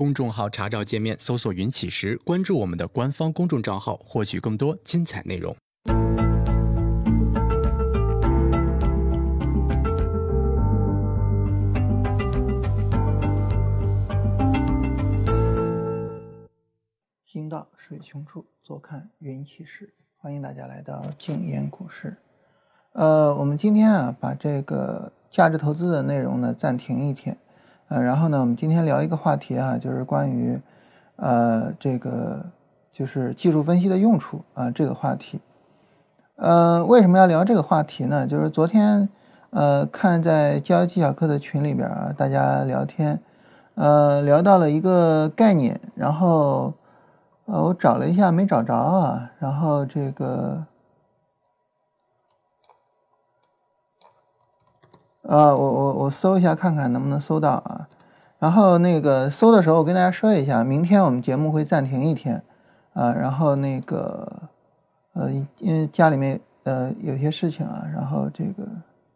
公众号查找界面搜索“云起时”，关注我们的官方公众账号，获取更多精彩内容。行到水穷处，坐看云起时。欢迎大家来到静言股市。呃，我们今天啊，把这个价值投资的内容呢暂停一天。呃，然后呢，我们今天聊一个话题啊，就是关于呃这个就是技术分析的用处啊这个话题。呃，为什么要聊这个话题呢？就是昨天呃看在交易技巧课的群里边啊，大家聊天，呃聊到了一个概念，然后。呃，我找了一下没找着啊，然后这个，呃，我我我搜一下看看能不能搜到啊，然后那个搜的时候我跟大家说一下，明天我们节目会暂停一天，啊，然后那个，呃，因为家里面呃有些事情啊，然后这个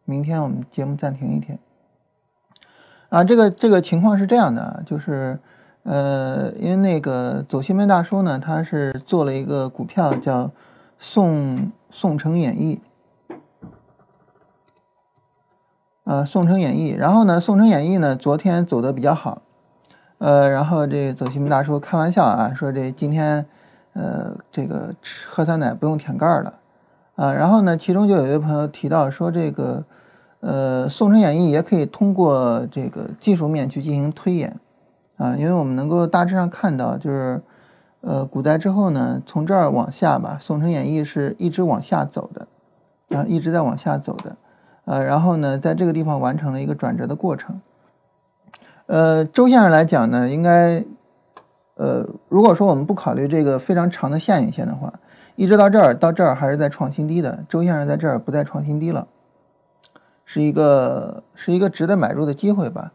明天我们节目暂停一天，啊，这个这个情况是这样的，就是。呃，因为那个走西门大叔呢，他是做了一个股票叫宋宋城演艺，呃，宋城演艺。然后呢，宋城演艺呢，昨天走的比较好，呃，然后这走西门大叔开玩笑啊，说这今天呃，这个喝酸奶不用舔盖了啊。然后呢，其中就有一位朋友提到说，这个呃，宋城演艺也可以通过这个技术面去进行推演。啊，因为我们能够大致上看到，就是，呃，古代之后呢，从这儿往下吧，宋城演义是一直往下走的，啊，一直在往下走的，呃，然后呢，在这个地方完成了一个转折的过程。呃，周线上来讲呢，应该，呃，如果说我们不考虑这个非常长的下影线的话，一直到这儿到这儿还是在创新低的，周线上在这儿不再创新低了，是一个是一个值得买入的机会吧。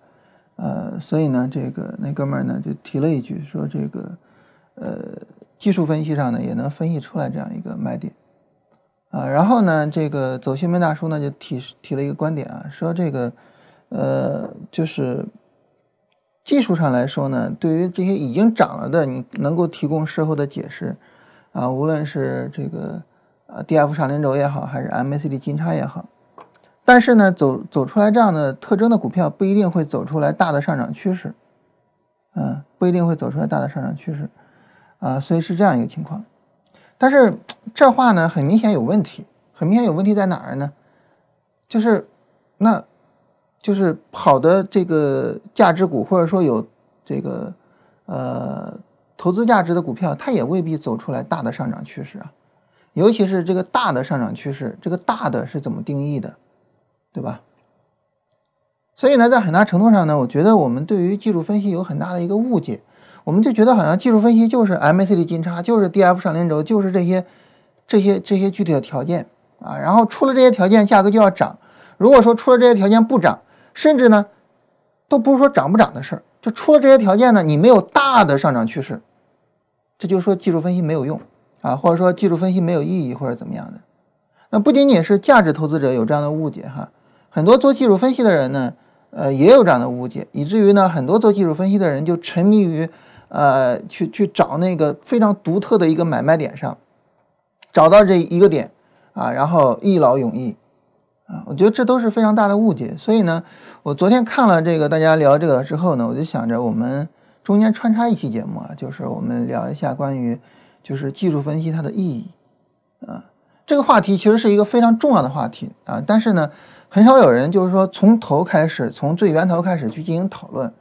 呃，所以呢，这个那哥们儿呢就提了一句，说这个，呃，技术分析上呢也能分析出来这样一个卖点，啊，然后呢，这个走新闻大叔呢就提提了一个观点啊，说这个，呃，就是技术上来说呢，对于这些已经涨了的，你能够提供事后的解释，啊，无论是这个呃 D F 上零轴也好，还是 M A C D 金叉也好。但是呢，走走出来这样的特征的股票不一定会走出来大的上涨趋势，嗯，不一定会走出来大的上涨趋势，啊，所以是这样一个情况。但是这话呢，很明显有问题，很明显有问题在哪儿呢？就是，那，就是好的这个价值股，或者说有这个呃投资价值的股票，它也未必走出来大的上涨趋势啊。尤其是这个大的上涨趋势，这个大的是怎么定义的？对吧？所以呢，在很大程度上呢，我觉得我们对于技术分析有很大的一个误解，我们就觉得好像技术分析就是 MACD 金叉，就是 DF 上连轴，就是这些这些这些具体的条件啊。然后出了这些条件，价格就要涨。如果说出了这些条件不涨，甚至呢，都不是说涨不涨的事儿，就出了这些条件呢，你没有大的上涨趋势，这就说技术分析没有用啊，或者说技术分析没有意义，或者怎么样的。那不仅仅是价值投资者有这样的误解哈。很多做技术分析的人呢，呃，也有这样的误解，以至于呢，很多做技术分析的人就沉迷于，呃，去去找那个非常独特的一个买卖点上，找到这一个点啊，然后一劳永逸啊，我觉得这都是非常大的误解。所以呢，我昨天看了这个大家聊这个之后呢，我就想着我们中间穿插一期节目啊，就是我们聊一下关于就是技术分析它的意义啊，这个话题其实是一个非常重要的话题啊，但是呢。很少有人就是说从头开始，从最源头开始去进行讨论，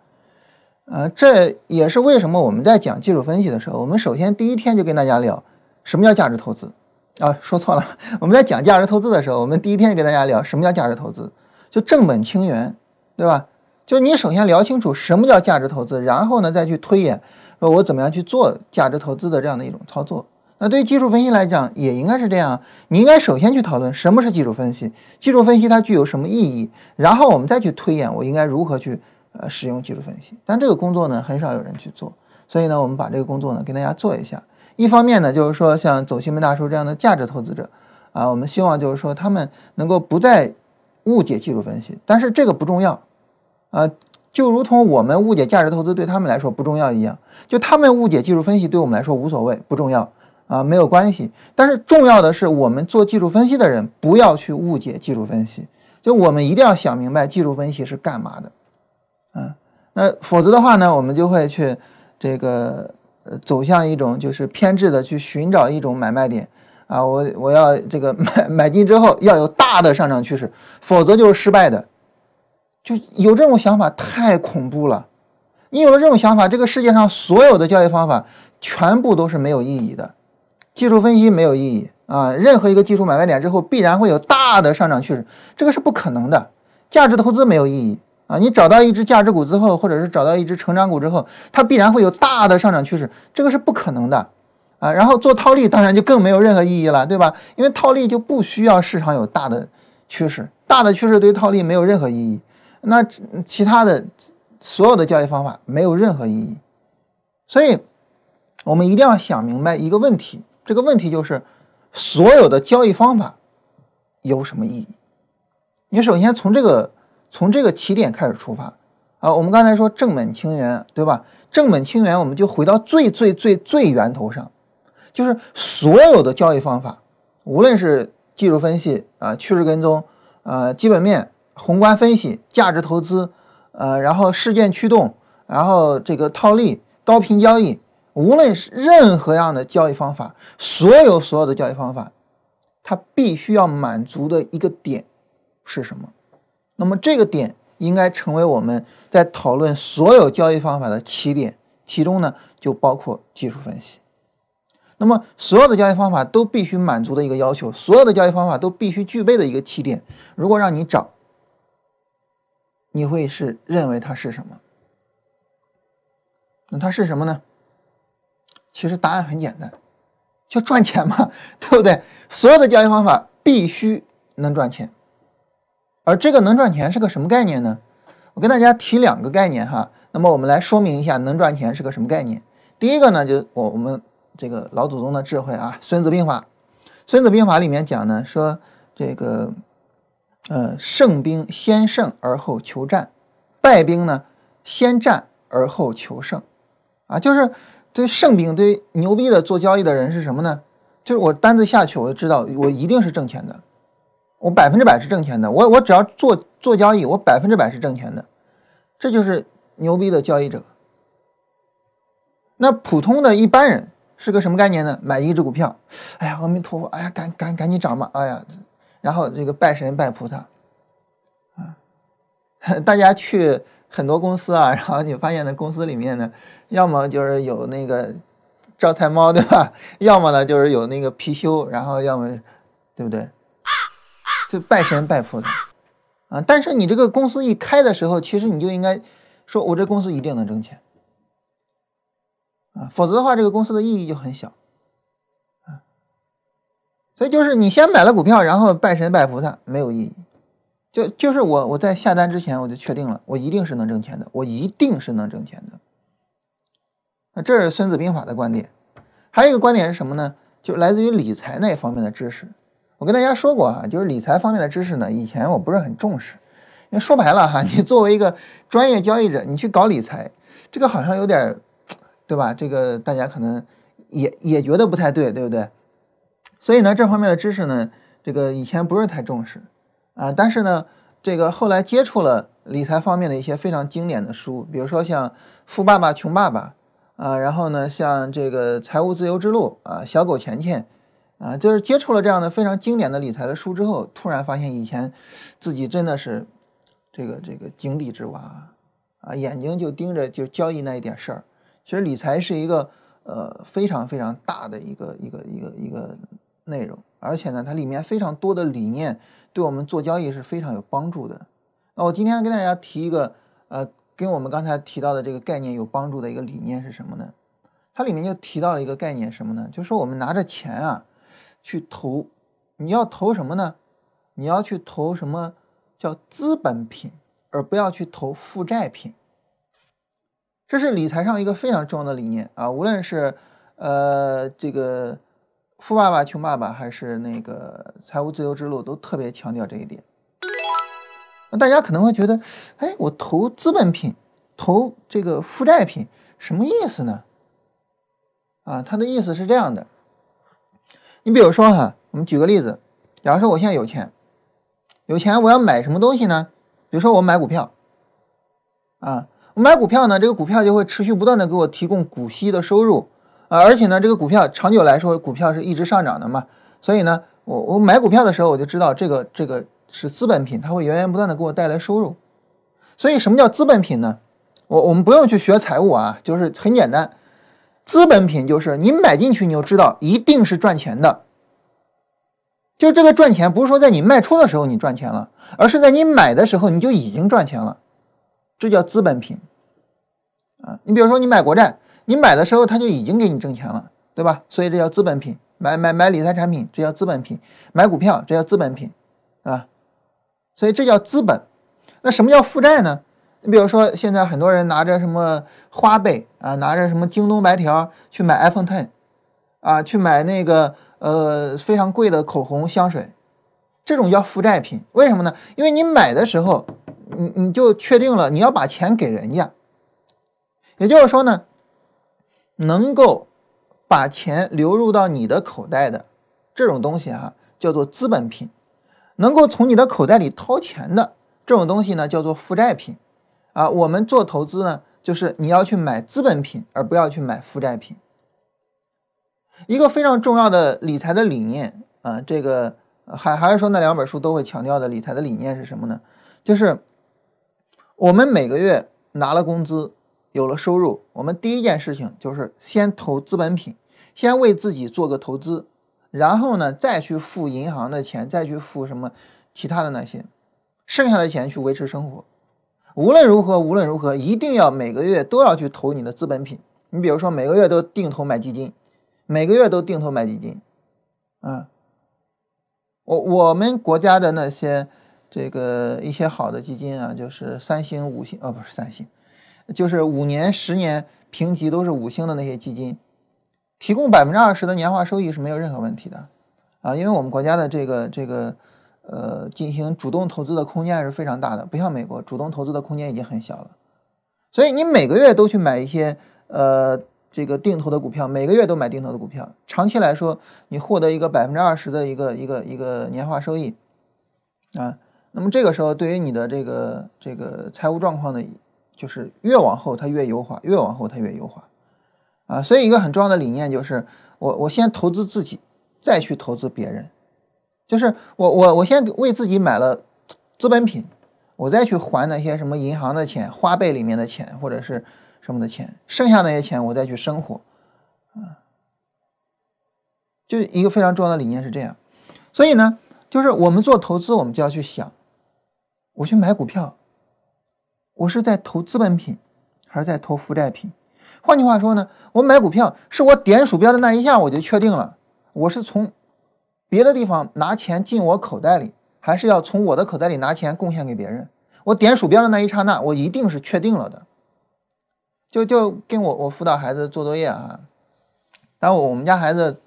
呃，这也是为什么我们在讲技术分析的时候，我们首先第一天就跟大家聊什么叫价值投资啊，说错了，我们在讲价值投资的时候，我们第一天就跟大家聊什么叫价值投资，就正本清源，对吧？就你首先聊清楚什么叫价值投资，然后呢再去推演，说我怎么样去做价值投资的这样的一种操作。那对于技术分析来讲，也应该是这样。你应该首先去讨论什么是技术分析，技术分析它具有什么意义，然后我们再去推演我应该如何去呃使用技术分析。但这个工作呢，很少有人去做，所以呢，我们把这个工作呢给大家做一下。一方面呢，就是说像走西门大叔这样的价值投资者啊，我们希望就是说他们能够不再误解技术分析。但是这个不重要啊，就如同我们误解价值投资对他们来说不重要一样，就他们误解技术分析对我们来说无所谓，不重要啊，没有关系。但是重要的是，我们做技术分析的人不要去误解技术分析，就我们一定要想明白技术分析是干嘛的，啊，那否则的话呢，我们就会去这个走向一种就是偏执的去寻找一种买卖点啊，我我要这个买买进之后要有大的上涨趋势，否则就是失败的。就有这种想法太恐怖了，你有了这种想法，这个世界上所有的交易方法全部都是没有意义的，技术分析没有意义啊！任何一个技术买卖点之后必然会有大的上涨趋势，这个是不可能的。价值投资没有意义啊！你找到一只价值股之后，或者是找到一只成长股之后，它必然会有大的上涨趋势，这个是不可能的啊！然后做套利当然就更没有任何意义了，对吧？因为套利就不需要市场有大的趋势，大的趋势对于套利没有任何意义。那其他的所有的交易方法没有任何意义，所以我们一定要想明白一个问题，这个问题就是所有的交易方法有什么意义？你首先从这个从这个起点开始出发啊，我们刚才说正本清源，对吧？正本清源，我们就回到最最最最源头上，就是所有的交易方法，无论是技术分析啊、趋势跟踪啊、基本面。宏观分析、价值投资，呃，然后事件驱动，然后这个套利、高频交易，无论是任何样的交易方法，所有所有的交易方法，它必须要满足的一个点是什么？那么这个点应该成为我们在讨论所有交易方法的起点，其中呢就包括技术分析。那么所有的交易方法都必须满足的一个要求，所有的交易方法都必须具备的一个起点，如果让你找。你会是认为它是什么？那它是什么呢？其实答案很简单，就赚钱嘛，对不对？所有的交易方法必须能赚钱，而这个能赚钱是个什么概念呢？我跟大家提两个概念哈，那么我们来说明一下能赚钱是个什么概念。第一个呢，就我我们这个老祖宗的智慧啊，《孙子兵法》，《孙子兵法》里面讲呢，说这个。呃，胜兵先胜而后求战，败兵呢先战而后求胜，啊，就是对胜兵对牛逼的做交易的人是什么呢？就是我单子下去，我就知道我一定是挣钱的，我百分之百是挣钱的，我我只要做做交易，我百分之百是挣钱的，这就是牛逼的交易者。那普通的一般人是个什么概念呢？买一只股票，哎呀，阿弥陀佛，哎呀，赶赶赶紧涨吧，哎呀。然后这个拜神拜菩萨，啊，大家去很多公司啊，然后你发现呢，公司里面呢，要么就是有那个招财猫，对吧？要么呢就是有那个貔貅，然后要么，对不对？就拜神拜菩萨，啊，但是你这个公司一开的时候，其实你就应该说，我这公司一定能挣钱，啊，否则的话，这个公司的意义就很小。啊所以就是你先买了股票，然后拜神拜菩萨没有意义。就就是我我在下单之前我就确定了，我一定是能挣钱的，我一定是能挣钱的。那这是孙子兵法的观点。还有一个观点是什么呢？就来自于理财那方面的知识。我跟大家说过啊，就是理财方面的知识呢，以前我不是很重视。因为说白了哈，你作为一个专业交易者，你去搞理财，这个好像有点，对吧？这个大家可能也也觉得不太对，对不对？所以呢，这方面的知识呢，这个以前不是太重视，啊，但是呢，这个后来接触了理财方面的一些非常经典的书，比如说像《富爸爸穷爸爸》，啊，然后呢，像这个《财务自由之路》啊，《小狗钱钱》，啊，就是接触了这样的非常经典的理财的书之后，突然发现以前自己真的是这个这个井底之蛙，啊，眼睛就盯着就交易那一点事儿。其实理财是一个呃非常非常大的一个一个一个一个。内容，而且呢，它里面非常多的理念，对我们做交易是非常有帮助的。那我今天跟大家提一个，呃，跟我们刚才提到的这个概念有帮助的一个理念是什么呢？它里面就提到了一个概念，什么呢？就是说我们拿着钱啊，去投，你要投什么呢？你要去投什么叫资本品，而不要去投负债品。这是理财上一个非常重要的理念啊，无论是呃这个。富爸爸穷爸爸还是那个财务自由之路都特别强调这一点。那大家可能会觉得，哎，我投资本品，投这个负债品，什么意思呢？啊，他的意思是这样的。你比如说哈，我们举个例子，假如说我现在有钱，有钱我要买什么东西呢？比如说我买股票，啊，我买股票呢，这个股票就会持续不断的给我提供股息的收入，啊，而且呢，这个股票长久来说，股票是一直上涨的嘛，所以呢，我我买股票的时候，我就知道这个这个是资本品，它会源源不断的给我带来收入。所以什么叫资本品呢？我我们不用去学财务啊，就是很简单。资本品就是你买进去，你就知道一定是赚钱的。就这个赚钱，不是说在你卖出的时候你赚钱了，而是在你买的时候你就已经赚钱了，这叫资本品啊。你比如说你买国债，你买的时候它就已经给你挣钱了，对吧？所以这叫资本品。买买买理财产品，这叫资本品。买股票，这叫资本品，啊。所以这叫资本。那什么叫负债呢？你比如说，现在很多人拿着什么花呗啊，拿着什么京东白条去买 iPhone Ten，啊，去买那个呃非常贵的口红香水，这种叫负债品。为什么呢？因为你买的时候，你你就确定了你要把钱给人家，也就是说呢，能够把钱流入到你的口袋的这种东西哈，叫做资本品；能够从你的口袋里掏钱的这种东西呢，叫做负债品。啊，我们做投资呢，就是你要去买资本品，而不要去买负债品。一个非常重要的理财的理念啊，这个还还是说那两本书都会强调的理财的理念是什么呢？就是我们每个月拿了工资，有了收入，我们第一件事情就是先投资本品，先为自己做个投资，然后呢再去付银行的钱，再去付什么其他的那些，剩下的钱去维持生活。无论如何，无论如何，一定要每个月都要去投你的资本品。你比如说，每个月都定投买基金，每个月都定投买基金。啊，我我们国家的那些这个一些好的基金啊，就是三星、五星，哦，不是三星，就是五年、十年评级都是五星的那些基金，提供百分之二十的年化收益是没有任何问题的。啊，因为我们国家的这个这个。呃，进行主动投资的空间还是非常大的，不像美国，主动投资的空间已经很小了。所以你每个月都去买一些呃这个定投的股票，每个月都买定投的股票，长期来说，你获得一个百分之二十的一个一个一个年化收益啊。那么这个时候，对于你的这个这个财务状况呢，就是越往后它越优化，越往后它越优化啊。所以一个很重要的理念就是，我我先投资自己，再去投资别人。就是我我我先为自己买了资本品，我再去还那些什么银行的钱、花呗里面的钱或者是什么的钱，剩下那些钱我再去生活，啊，就一个非常重要的理念是这样。所以呢，就是我们做投资，我们就要去想，我去买股票，我是在投资本品还是在投负债品？换句话说呢，我买股票是我点鼠标的那一下我就确定了，我是从。别的地方拿钱进我口袋里，还是要从我的口袋里拿钱贡献给别人？我点鼠标的那一刹那，我一定是确定了的。就就跟我我辅导孩子做作业啊，然后我们家孩子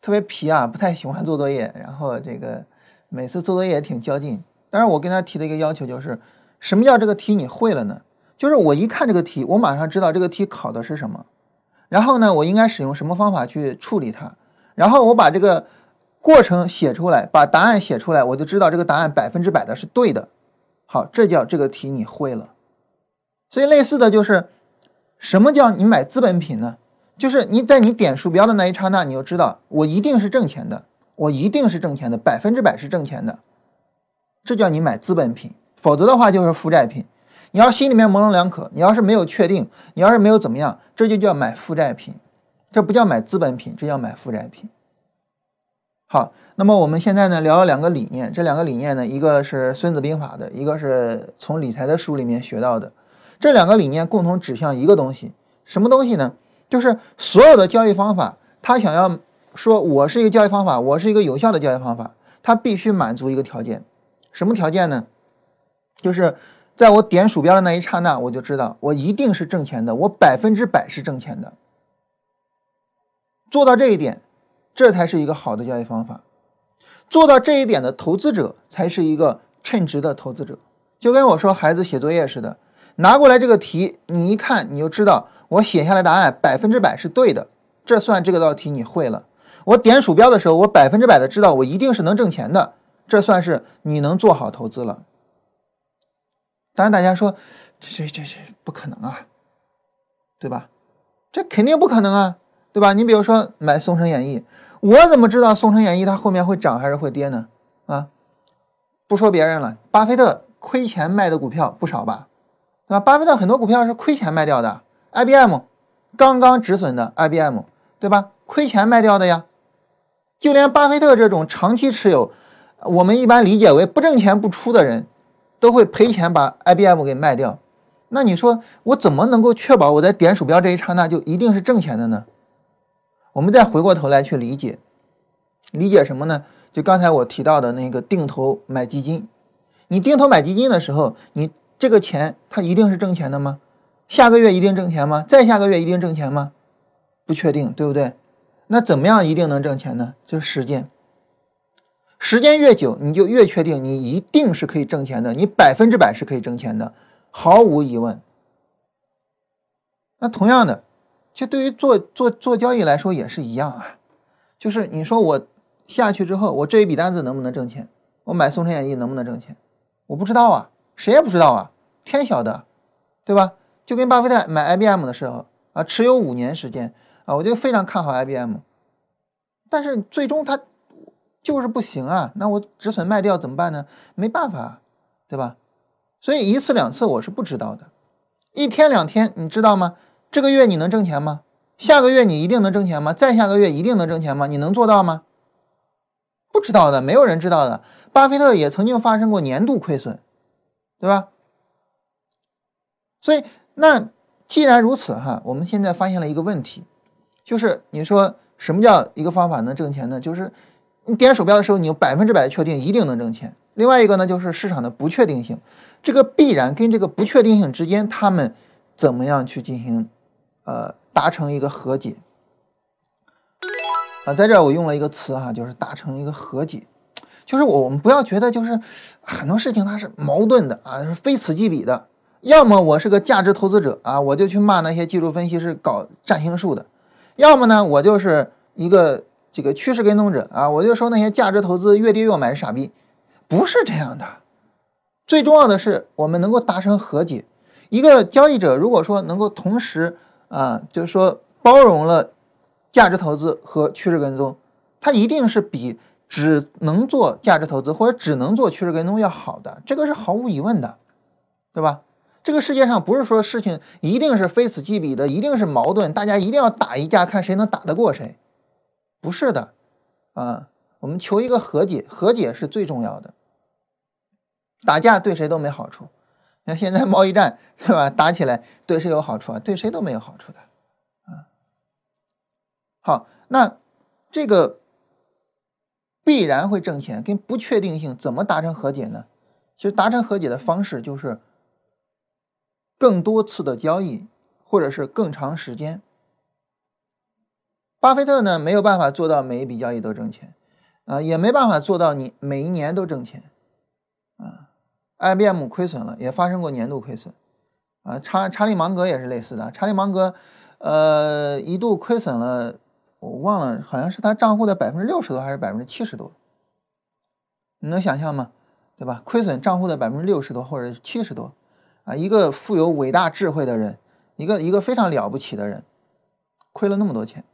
特别皮啊，不太喜欢做作业，然后这个每次做作业也挺较劲。但是我跟他提的一个要求就是，什么叫这个题你会了呢？就是我一看这个题，我马上知道这个题考的是什么，然后呢，我应该使用什么方法去处理它，然后我把这个。过程写出来，把答案写出来，我就知道这个答案百分之百的是对的。好，这叫这个题你会了。所以类似的就是，什么叫你买资本品呢？就是你在你点鼠标的那一刹那，你就知道我一定是挣钱的，我一定是挣钱的，百分之百是挣钱的。这叫你买资本品，否则的话就是负债品。你要心里面模棱两可，你要是没有确定，你要是没有怎么样，这就叫买负债品，这不叫买资本品，这叫买负债品。好，那么我们现在呢聊了两个理念，这两个理念呢，一个是《孙子兵法》的，一个是从理财的书里面学到的。这两个理念共同指向一个东西，什么东西呢？就是所有的交易方法，他想要说我是一个交易方法，我是一个有效的交易方法，它必须满足一个条件，什么条件呢？就是在我点鼠标的那一刹那，我就知道我一定是挣钱的，我百分之百是挣钱的。做到这一点。这才是一个好的交易方法，做到这一点的投资者才是一个称职的投资者。就跟我说孩子写作业似的，拿过来这个题，你一看你就知道我写下来答案百分之百是对的，这算这个道题你会了。我点鼠标的时候，我百分之百的知道我一定是能挣钱的，这算是你能做好投资了。当然，大家说这这这不可能啊，对吧？这肯定不可能啊，对吧？你比如说买《宋城演义》，我怎么知道《宋城演义》它后面会涨还是会跌呢？啊，不说别人了，巴菲特亏钱卖的股票不少吧？对吧？巴菲特很多股票是亏钱卖掉的，IBM 刚刚止损的 IBM，对吧？亏钱卖掉的呀。就连巴菲特这种长期持有，我们一般理解为不挣钱不出的人，都会赔钱把 IBM 给卖掉。那你说我怎么能够确保我在点鼠标这一刹那就一定是挣钱的呢？我们再回过头来去理解，理解什么呢？就刚才我提到的那个定投买基金，你定投买基金的时候，你这个钱它一定是挣钱的吗？下个月一定挣钱吗？再下个月一定挣钱吗？不确定，对不对？那怎么样一定能挣钱呢？就是时间，时间越久，你就越确定你一定是可以挣钱的，你百分之百是可以挣钱的。毫无疑问，那同样的，就对于做做做交易来说也是一样啊。就是你说我下去之后，我这一笔单子能不能挣钱？我买《宋城演艺》能不能挣钱？我不知道啊，谁也不知道啊，天晓得，对吧？就跟巴菲特买 IBM 的时候啊，持有五年时间啊，我就非常看好 IBM，但是最终它就是不行啊，那我止损卖掉怎么办呢？没办法，对吧？所以一次两次我是不知道的，一天两天你知道吗？这个月你能挣钱吗？下个月你一定能挣钱吗？再下个月一定能挣钱吗？你能做到吗？不知道的，没有人知道的。巴菲特也曾经发生过年度亏损，对吧？所以那既然如此哈，我们现在发现了一个问题，就是你说什么叫一个方法能挣钱呢？就是你点鼠标的时候，你有百分之百确定一定能挣钱。另外一个呢，就是市场的不确定性。这个必然跟这个不确定性之间，他们怎么样去进行，呃，达成一个和解？啊，在这儿我用了一个词哈，就是达成一个和解，就是我们不要觉得就是很多事情它是矛盾的啊，是非此即彼的。要么我是个价值投资者啊，我就去骂那些技术分析师搞占星术的；要么呢，我就是一个这个趋势跟踪者啊，我就说那些价值投资越跌越买是傻逼，不是这样的。最重要的是，我们能够达成和解。一个交易者如果说能够同时啊，就是说包容了价值投资和趋势跟踪，它一定是比只能做价值投资或者只能做趋势跟踪要好的，这个是毫无疑问的，对吧？这个世界上不是说事情一定是非此即彼的，一定是矛盾，大家一定要打一架，看谁能打得过谁，不是的，啊，我们求一个和解，和解是最重要的。打架对谁都没好处，那现在贸易战对吧？打起来对谁有好处啊？对谁都没有好处的，啊。好，那这个必然会挣钱跟不确定性怎么达成和解呢？其实达成和解的方式就是更多次的交易，或者是更长时间。巴菲特呢没有办法做到每一笔交易都挣钱，啊，也没办法做到你每一年都挣钱，IBM 亏损了，也发生过年度亏损，啊，查查理芒格也是类似的。查理芒格，呃，一度亏损了，我忘了，好像是他账户的百分之六十多还是百分之七十多，你能想象吗？对吧？亏损账户的百分之六十多或者七十多，啊，一个富有伟大智慧的人，一个一个非常了不起的人，亏了那么多钱。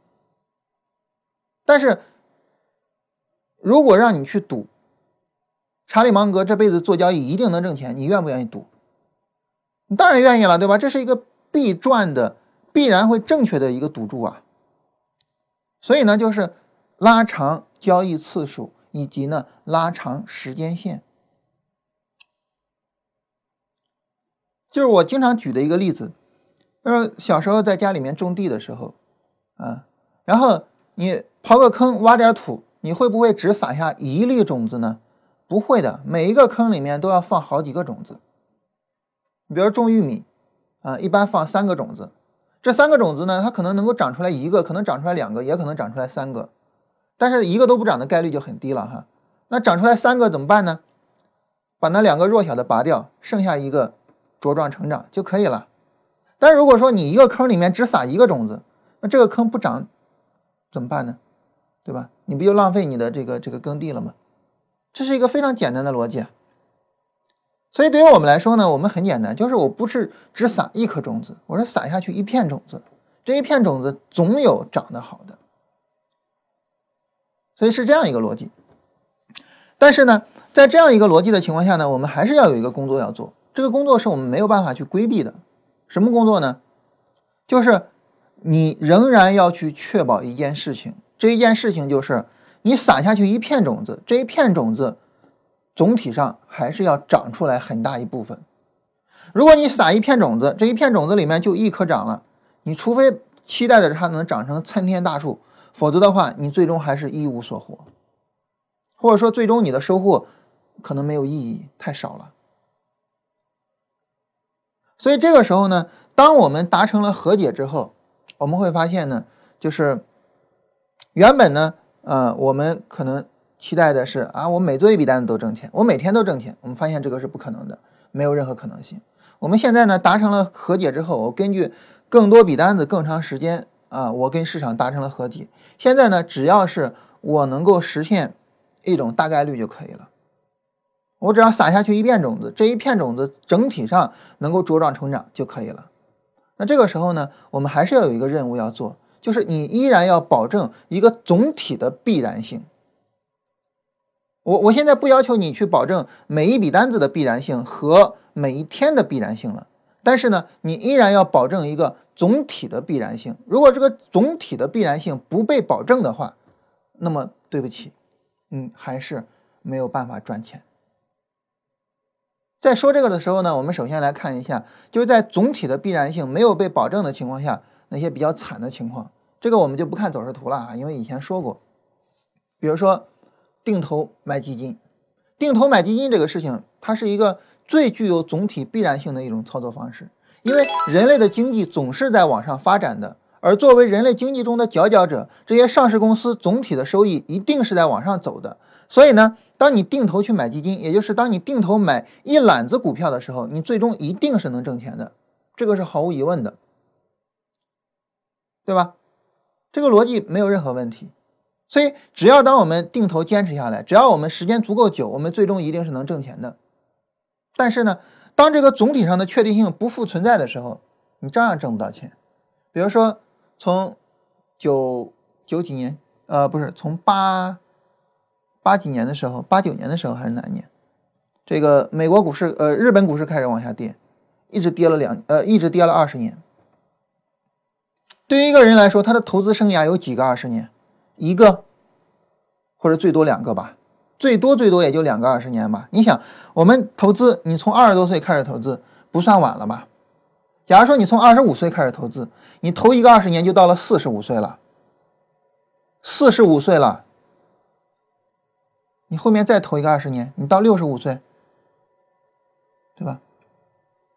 但是，如果让你去赌，查理芒格这辈子做交易一定能挣钱，你愿不愿意赌？你当然愿意了，对吧？这是一个必赚的、必然会正确的一个赌注啊。所以呢，就是拉长交易次数，以及呢拉长时间线。就是我经常举的一个例子，就是小时候在家里面种地的时候，啊，然后你刨个坑，挖点土，你会不会只撒下一粒种子呢？不会的，每一个坑里面都要放好几个种子。你比如种玉米，啊，一般放三个种子。这三个种子呢，它可能能够长出来一个，可能长出来两个，也可能长出来三个。但是一个都不长的概率就很低了哈。那长出来三个怎么办呢？把那两个弱小的拔掉，剩下一个茁壮成长就可以了。但如果说你一个坑里面只撒一个种子，那这个坑不长怎么办呢？对吧？你不就浪费你的这个这个耕地了吗？这是一个非常简单的逻辑。所以对于我们来说呢，我们很简单，就是我不是只撒一颗种子，我是撒下去一片种子，这一片种子总有长得好的。所以是这样一个逻辑。但是呢，在这样一个逻辑的情况下呢，我们还是要有一个工作要做，这个工作是我们没有办法去规避的。什么工作呢？就是你仍然要去确保一件事情，这一件事情就是你撒下去一片种子，这一片种子总体上还是要长出来很大一部分。如果你撒一片种子，这一片种子里面就一颗长了，你除非期待着它能长成参天大树，否则的话，你最终还是一无所获，或者说最终你的收获可能没有意义，太少了。所以这个时候呢，当我们达成了和解之后，我们会发现呢，就是原本呢，呃，我们可能期待的是啊，我每做一笔单子都挣钱，我每天都挣钱。我们发现这个是不可能的，没有任何可能性。我们现在呢，达成了和解之后，我根据更多笔单子、更长时间啊，我跟市场达成了和解。现在呢，只要是我能够实现一种大概率就可以了。我只要撒下去一片种子，这一片种子整体上能够茁壮成长就可以了。那这个时候呢，我们还是要有一个任务要做，就是你依然要保证一个总体的必然性。我我现在不要求你去保证每一笔单子的必然性和每一天的必然性了，但是呢，你依然要保证一个总体的必然性。如果这个总体的必然性不被保证的话，那么对不起，嗯，还是没有办法赚钱。在说这个的时候呢，我们首先来看一下，就是在总体的必然性没有被保证的情况下，那些比较惨的情况。这个我们就不看走势图了啊，因为以前说过。比如说，定投买基金，定投买基金这个事情，它是一个最具有总体必然性的一种操作方式。因为人类的经济总是在往上发展的，而作为人类经济中的佼佼者，这些上市公司总体的收益一定是在往上走的。所以呢。当你定投去买基金，也就是当你定投买一揽子股票的时候，你最终一定是能挣钱的，这个是毫无疑问的，对吧？这个逻辑没有任何问题。所以，只要当我们定投坚持下来，只要我们时间足够久，我们最终一定是能挣钱的。但是呢，当这个总体上的确定性不复存在的时候，你照样挣不到钱。比如说，从九九几年，呃，不是从八。八几年的时候，八九年的时候还是哪一年？这个美国股市，呃，日本股市开始往下跌，一直跌了两，呃，一直跌了二十年。对于一个人来说，他的投资生涯有几个二十年？一个，或者最多两个吧，最多最多也就两个二十年吧。你想，我们投资，你从二十多岁开始投资，不算晚了吧？假如说你从二十五岁开始投资，你投一个二十年就到了四十五岁了，四十五岁了。你后面再投一个二十年，你到六十五岁，对吧？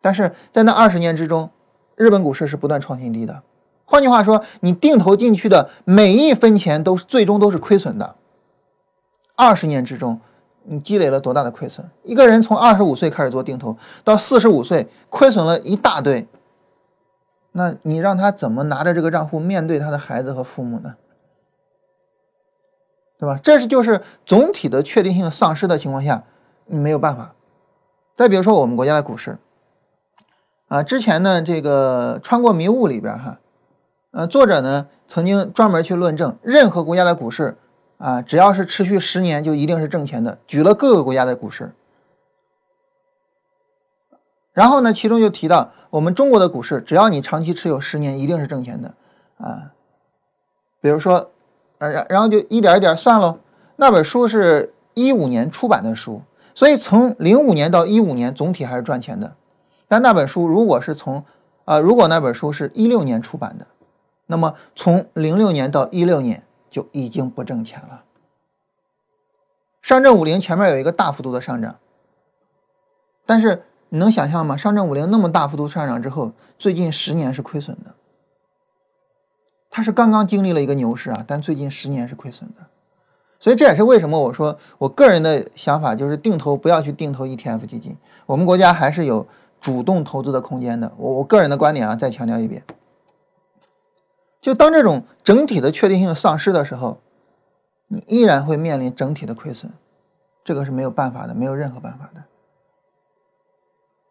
但是在那二十年之中，日本股市是不断创新低的。换句话说，你定投进去的每一分钱都是最终都是亏损的。二十年之中，你积累了多大的亏损？一个人从二十五岁开始做定投，到四十五岁，亏损了一大堆。那你让他怎么拿着这个账户面对他的孩子和父母呢？对吧？这是就是总体的确定性丧失的情况下，你没有办法。再比如说我们国家的股市，啊，之前呢这个穿过迷雾里边哈，呃，作者呢曾经专门去论证，任何国家的股市啊，只要是持续十年就一定是挣钱的，举了各个国家的股市。然后呢，其中就提到我们中国的股市，只要你长期持有十年，一定是挣钱的啊。比如说。然然后就一点一点算喽。那本书是一五年出版的书，所以从零五年到一五年总体还是赚钱的。但那本书如果是从啊，如果那本书是一六年出版的，那么从零六年到一六年就已经不挣钱了。上证五零前面有一个大幅度的上涨，但是你能想象吗？上证五零那么大幅度上涨之后，最近十年是亏损的。它是刚刚经历了一个牛市啊，但最近十年是亏损的，所以这也是为什么我说我个人的想法就是定投不要去定投 ETF 基金，我们国家还是有主动投资的空间的。我我个人的观点啊，再强调一遍，就当这种整体的确定性丧失的时候，你依然会面临整体的亏损，这个是没有办法的，没有任何办法的。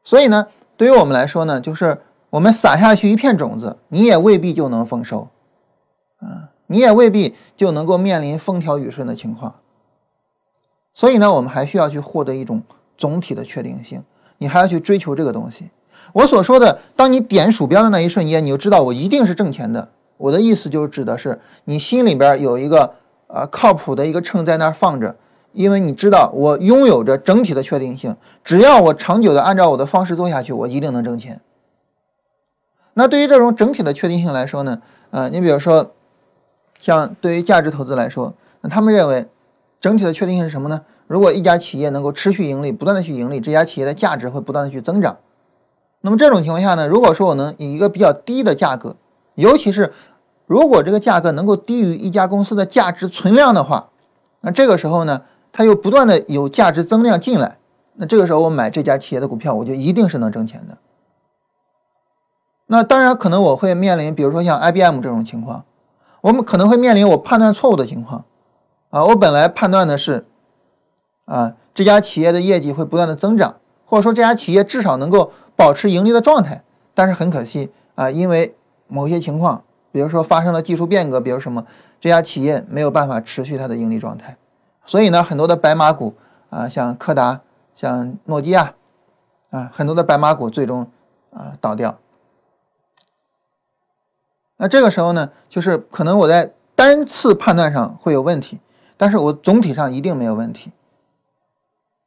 所以呢，对于我们来说呢，就是我们撒下去一片种子，你也未必就能丰收，啊。你也未必就能够面临风调雨顺的情况，所以呢，我们还需要去获得一种总体的确定性，你还要去追求这个东西。我所说的，当你点鼠标的那一瞬间，你就知道我一定是挣钱的。我的意思就是指的是你心里边有一个呃靠谱的一个秤在那儿放着，因为你知道我拥有着整体的确定性，只要我长久的按照我的方式做下去，我一定能挣钱。那对于这种整体的确定性来说呢，呃，你比如说。像对于价值投资来说，那他们认为整体的确定性是什么呢？如果一家企业能够持续盈利，不断的去盈利，这家企业的价值会不断的去增长。那么这种情况下呢，如果说我能以一个比较低的价格，尤其是如果这个价格能够低于一家公司的价值存量的话，那这个时候呢，它又不断的有价值增量进来，那这个时候我买这家企业的股票，我就一定是能挣钱的。那当然可能我会面临，比如说像 IBM 这种情况。我们可能会面临我判断错误的情况，啊，我本来判断的是，啊，这家企业的业绩会不断的增长，或者说这家企业至少能够保持盈利的状态，但是很可惜啊，因为某些情况，比如说发生了技术变革，比如什么，这家企业没有办法持续它的盈利状态，所以呢，很多的白马股啊，像柯达、像诺基亚，啊，很多的白马股最终啊倒掉。那这个时候呢，就是可能我在单次判断上会有问题，但是我总体上一定没有问题。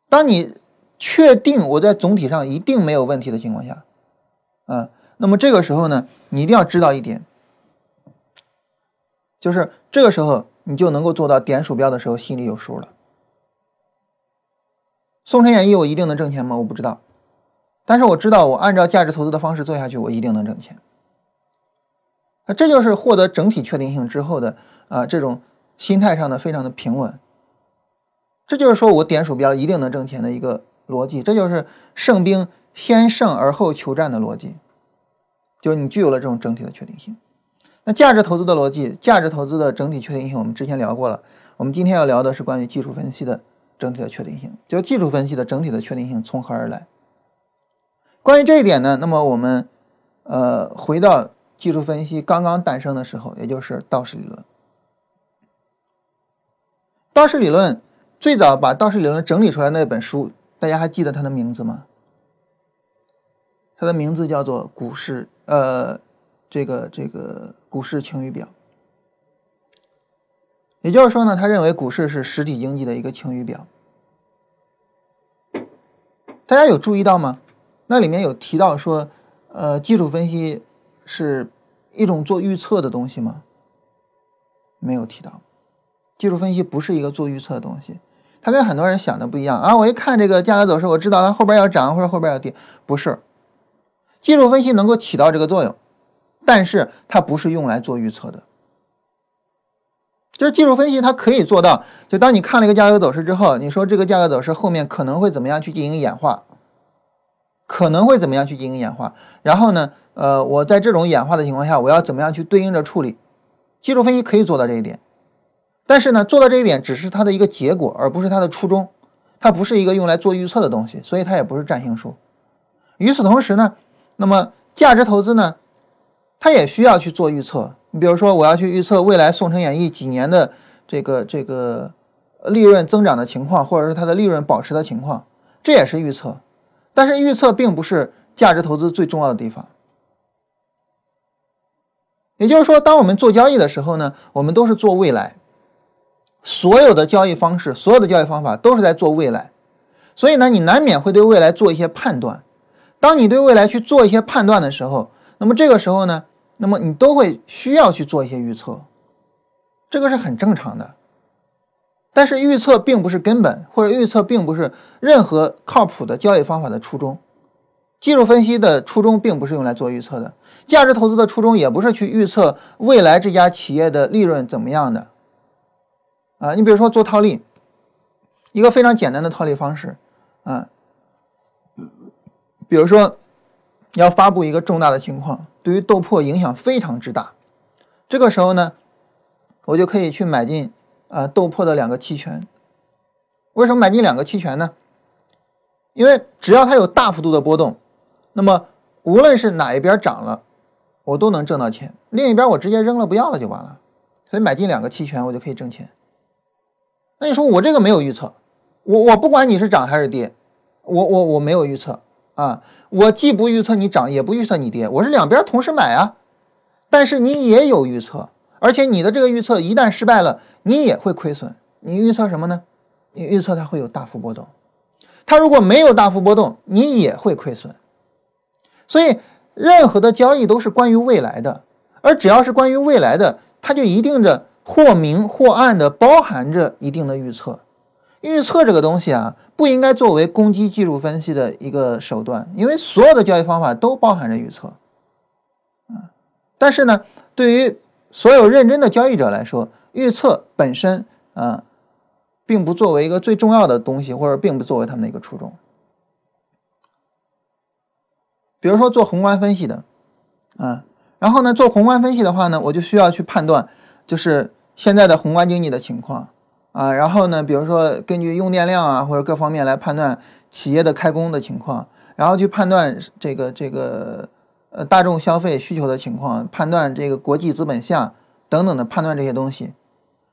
当你确定我在总体上一定没有问题的情况下，啊，那么这个时候呢，你一定要知道一点，就是这个时候你就能够做到点鼠标的时候心里有数了。宋城演艺我一定能挣钱吗？我不知道，但是我知道我按照价值投资的方式做下去，我一定能挣钱。那这就是获得整体确定性之后的啊，这种心态上的非常的平稳。这就是说我点鼠标一定能挣钱的一个逻辑，这就是胜兵先胜而后求战的逻辑。就是你具有了这种整体的确定性。那价值投资的逻辑，价值投资的整体确定性，我们之前聊过了。我们今天要聊的是关于技术分析的整体的确定性，就技术分析的整体的确定性从何而来？关于这一点呢，那么我们呃回到。技术分析刚刚诞生的时候，也就是道氏理论。道氏理论最早把道氏理论整理出来那本书，大家还记得它的名字吗？它的名字叫做《股市》，呃，这个这个《股市晴雨表》。也就是说呢，他认为股市是实体经济的一个晴雨表。大家有注意到吗？那里面有提到说，呃，技术分析。是一种做预测的东西吗？没有提到，技术分析不是一个做预测的东西，它跟很多人想的不一样啊！我一看这个价格走势，我知道它后边要涨或者后边要跌，不是。技术分析能够起到这个作用，但是它不是用来做预测的。就是技术分析它可以做到，就当你看了一个价格走势之后，你说这个价格走势后面可能会怎么样去进行演化，可能会怎么样去进行演化，然后呢？呃，我在这种演化的情况下，我要怎么样去对应着处理？技术分析可以做到这一点，但是呢，做到这一点只是它的一个结果，而不是它的初衷。它不是一个用来做预测的东西，所以它也不是占星术。与此同时呢，那么价值投资呢，它也需要去做预测。你比如说，我要去预测未来宋城演艺几年的这个这个利润增长的情况，或者是它的利润保持的情况，这也是预测。但是预测并不是价值投资最重要的地方。也就是说，当我们做交易的时候呢，我们都是做未来，所有的交易方式、所有的交易方法都是在做未来，所以呢，你难免会对未来做一些判断。当你对未来去做一些判断的时候，那么这个时候呢，那么你都会需要去做一些预测，这个是很正常的。但是预测并不是根本，或者预测并不是任何靠谱的交易方法的初衷。技术分析的初衷并不是用来做预测的，价值投资的初衷也不是去预测未来这家企业的利润怎么样的，啊，你比如说做套利，一个非常简单的套利方式啊，比如说要发布一个重大的情况，对于豆粕影响非常之大，这个时候呢，我就可以去买进啊豆粕的两个期权。为什么买进两个期权呢？因为只要它有大幅度的波动，那么无论是哪一边涨了，我都能挣到钱；另一边我直接扔了不要了就完了。所以买进两个期权，我就可以挣钱。那你说我这个没有预测，我我不管你是涨还是跌，我我我没有预测啊，我既不预测你涨，也不预测你跌，我是两边同时买啊。但是你也有预测，而且你的这个预测一旦失败了，你也会亏损。你预测什么呢？你预测它会有大幅波动。它如果没有大幅波动，你也会亏损。所以，任何的交易都是关于未来的，而只要是关于未来的，它就一定着或明或暗的包含着一定的预测。预测这个东西啊，不应该作为攻击技术分析的一个手段，因为所有的交易方法都包含着预测。啊，但是呢，对于所有认真的交易者来说，预测本身啊。并不作为一个最重要的东西，或者并不作为他们的一个初衷。比如说做宏观分析的，啊，然后呢，做宏观分析的话呢，我就需要去判断，就是现在的宏观经济的情况，啊，然后呢，比如说根据用电量啊或者各方面来判断企业的开工的情况，然后去判断这个这个呃大众消费需求的情况，判断这个国际资本项等等的判断这些东西。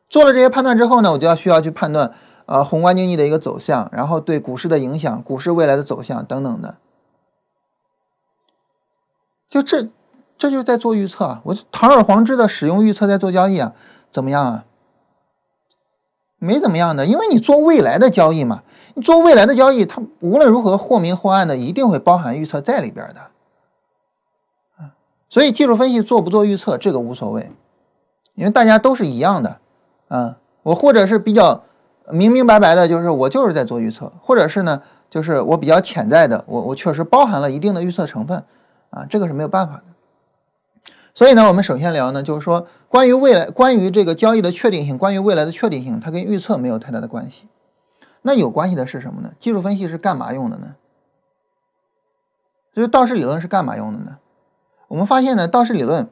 做了这些判断之后呢，我就要需要去判断，呃，宏观经济的一个走向，然后对股市的影响、股市未来的走向等等的。就这，这就是在做预测啊！我堂而皇之的使用预测在做交易啊，怎么样啊？没怎么样的，因为你做未来的交易嘛，你做未来的交易，它无论如何或明或暗的，一定会包含预测在里边的。所以技术分析做不做预测，这个无所谓，因为大家都是一样的。嗯，我或者是比较明明白白的，就是我就是在做预测，或者是呢，就是我比较潜在的，我我确实包含了一定的预测成分，啊，这个是没有办法的。所以呢，我们首先聊呢，就是说关于未来，关于这个交易的确定性，关于未来的确定性，它跟预测没有太大的关系。那有关系的是什么呢？技术分析是干嘛用的呢？就是道氏理论是干嘛用的呢？我们发现呢，道氏理论，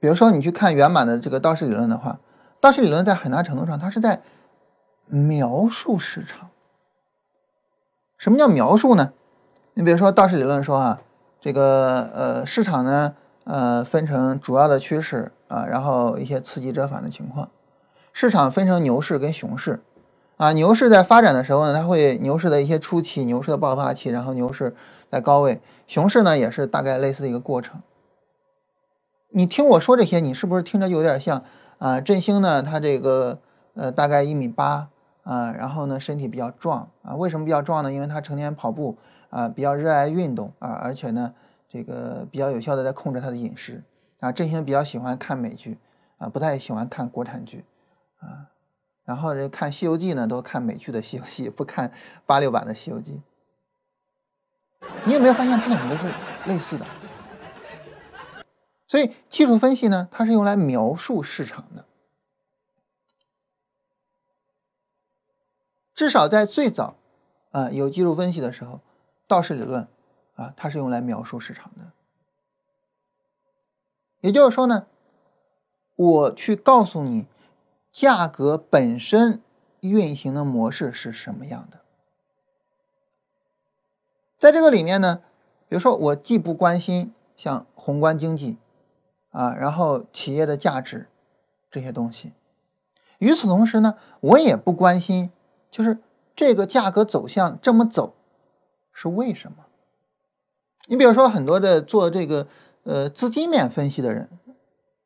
比如说你去看原版的这个道氏理论的话。道氏理论在很大程度上，它是在描述市场。什么叫描述呢？你比如说道氏理论说啊，这个呃市场呢呃分成主要的趋势啊，然后一些刺激折返的情况。市场分成牛市跟熊市啊，牛市在发展的时候呢，它会牛市的一些初期、牛市的爆发期，然后牛市在高位，熊市呢也是大概类似的一个过程。你听我说这些，你是不是听着有点像？啊，振兴呢，他这个呃大概一米八啊，然后呢身体比较壮啊，为什么比较壮呢？因为他成天跑步啊，比较热爱运动啊，而且呢这个比较有效的在控制他的饮食啊。振兴比较喜欢看美剧啊，不太喜欢看国产剧啊，然后这看《西游记》呢都看美剧的《西游记》，不看八六版的《西游记》。你有没有发现他两个是类似的？所以技术分析呢，它是用来描述市场的。至少在最早啊有技术分析的时候，道氏理论啊，它是用来描述市场的。也就是说呢，我去告诉你价格本身运行的模式是什么样的。在这个里面呢，比如说我既不关心像宏观经济。啊，然后企业的价值这些东西，与此同时呢，我也不关心，就是这个价格走向这么走是为什么？你比如说很多的做这个呃资金面分析的人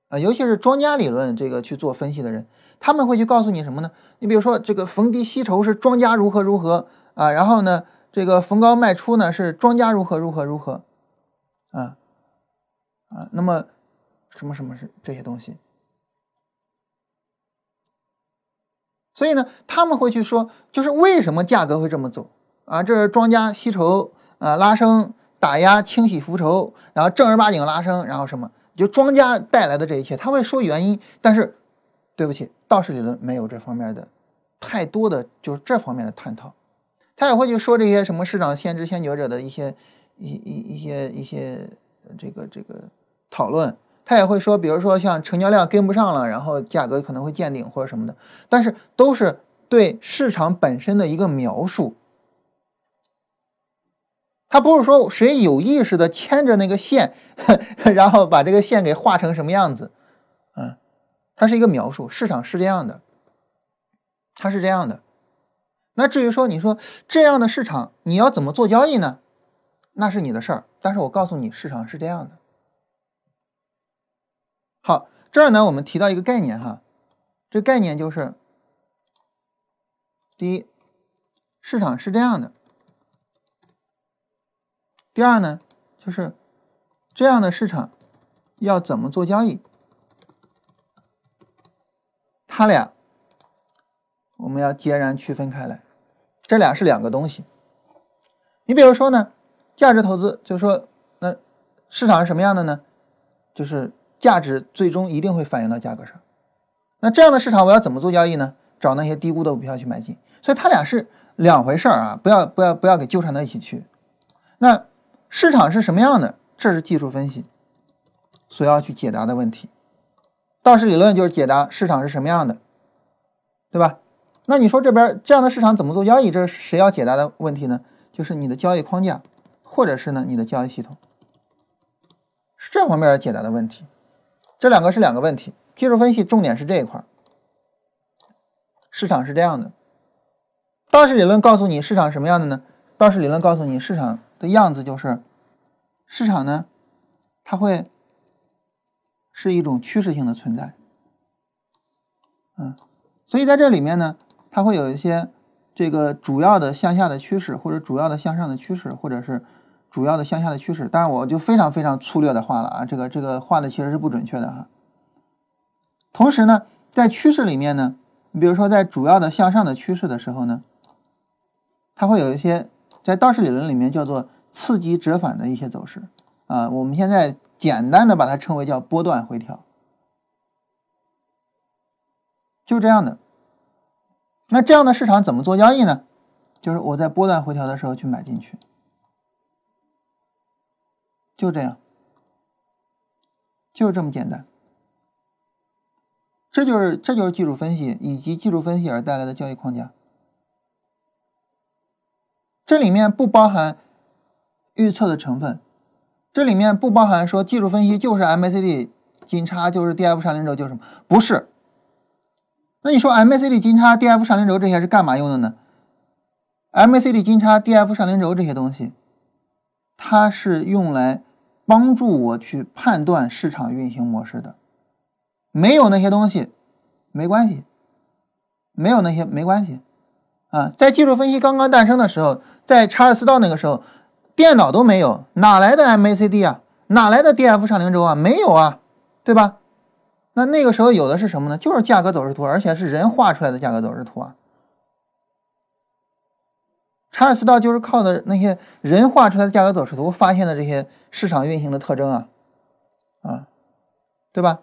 啊，尤其是庄家理论这个去做分析的人，他们会去告诉你什么呢？你比如说这个逢低吸筹是庄家如何如何啊，然后呢这个逢高卖出呢是庄家如何如何如何啊啊，那么。什么什么是这些东西？所以呢，他们会去说，就是为什么价格会这么走啊？这是庄家吸筹啊，拉升、打压、清洗浮筹，然后正儿八经拉升，然后什么？就庄家带来的这一切，他会说原因，但是对不起，道氏理论没有这方面的太多的就是这方面的探讨，他也会去说这些什么市场先知先觉者的一些一一一些一些这个这个讨论，他也会说，比如说像成交量跟不上了，然后价格可能会见顶或者什么的，但是都是对市场本身的一个描述。他不是说谁有意识的牵着那个线，然后把这个线给画成什么样子，嗯，它是一个描述，市场是这样的，它是这样的。那至于说你说这样的市场你要怎么做交易呢？那是你的事儿。但是我告诉你，市场是这样的。好，这儿呢我们提到一个概念哈，这概念就是，第一，市场是这样的。第二呢，就是这样的市场要怎么做交易？它俩我们要截然区分开来，这俩是两个东西。你比如说呢，价值投资，就是说那市场是什么样的呢？就是价值最终一定会反映到价格上。那这样的市场我要怎么做交易呢？找那些低估的股票去买进。所以它俩是两回事儿啊，不要不要不要给纠缠到一起去。那。市场是什么样的？这是技术分析所要去解答的问题。道氏理论就是解答市场是什么样的，对吧？那你说这边这样的市场怎么做交易？这是谁要解答的问题呢？就是你的交易框架，或者是呢你的交易系统，是这方面要解答的问题。这两个是两个问题。技术分析重点是这一块市场是这样的。道氏理论告诉你市场什么样的呢？道氏理论告诉你市场。的样子就是，市场呢，它会是一种趋势性的存在，嗯，所以在这里面呢，它会有一些这个主要的向下的趋势，或者主要的向上的趋势，或者是主要的向下的趋势。当然，我就非常非常粗略的画了啊，这个这个画的其实是不准确的哈。同时呢，在趋势里面呢，你比如说在主要的向上的趋势的时候呢，它会有一些。在道氏理论里面叫做次级折返的一些走势啊，我们现在简单的把它称为叫波段回调，就这样的。那这样的市场怎么做交易呢？就是我在波段回调的时候去买进去，就这样，就这么简单。这就是这就是技术分析以及技术分析而带来的交易框架。这里面不包含预测的成分，这里面不包含说技术分析就是 MACD 金叉，就是 DF 上零轴，就是什么？不是。那你说 MACD 金叉、DF 上零轴这些是干嘛用的呢？MACD 金叉、DF 上零轴这些东西，它是用来帮助我去判断市场运行模式的。没有那些东西，没关系。没有那些没关系。啊，在技术分析刚刚诞生的时候，在查尔斯道那个时候，电脑都没有，哪来的 MACD 啊？哪来的 DF 上零轴啊？没有啊，对吧？那那个时候有的是什么呢？就是价格走势图，而且是人画出来的价格走势图啊。查尔斯道就是靠的那些人画出来的价格走势图，发现的这些市场运行的特征啊，啊，对吧？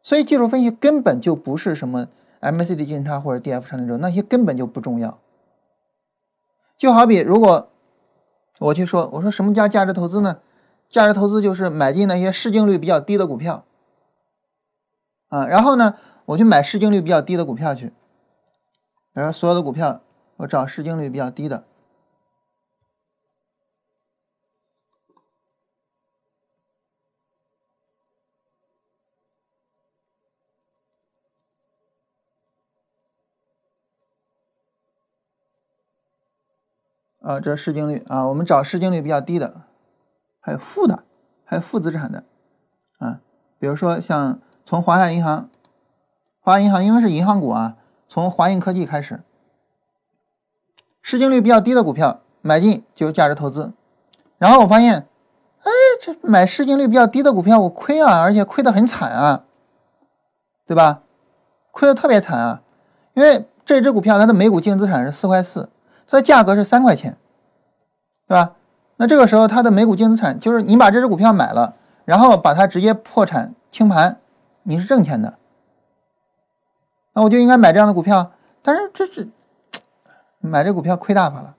所以技术分析根本就不是什么。MACD 金叉或者 DF 上零轴那些根本就不重要，就好比如果我去说，我说什么叫价值投资呢？价值投资就是买进那些市净率比较低的股票，啊，然后呢，我去买市净率比较低的股票去，然后所有的股票我找市净率比较低的。啊，这是市净率啊，我们找市净率比较低的，还有负的，还有负资产的啊，比如说像从华夏银行，华夏银行因为是银行股啊，从华映科技开始，市净率比较低的股票买进就是价值投资，然后我发现，哎，这买市净率比较低的股票我亏啊，而且亏得很惨啊，对吧？亏得特别惨啊，因为这只股票它的每股净资产是四块四。它的价格是三块钱，对吧？那这个时候它的每股净资产就是你把这只股票买了，然后把它直接破产清盘，你是挣钱的。那我就应该买这样的股票。但是这是买这股票亏大发了。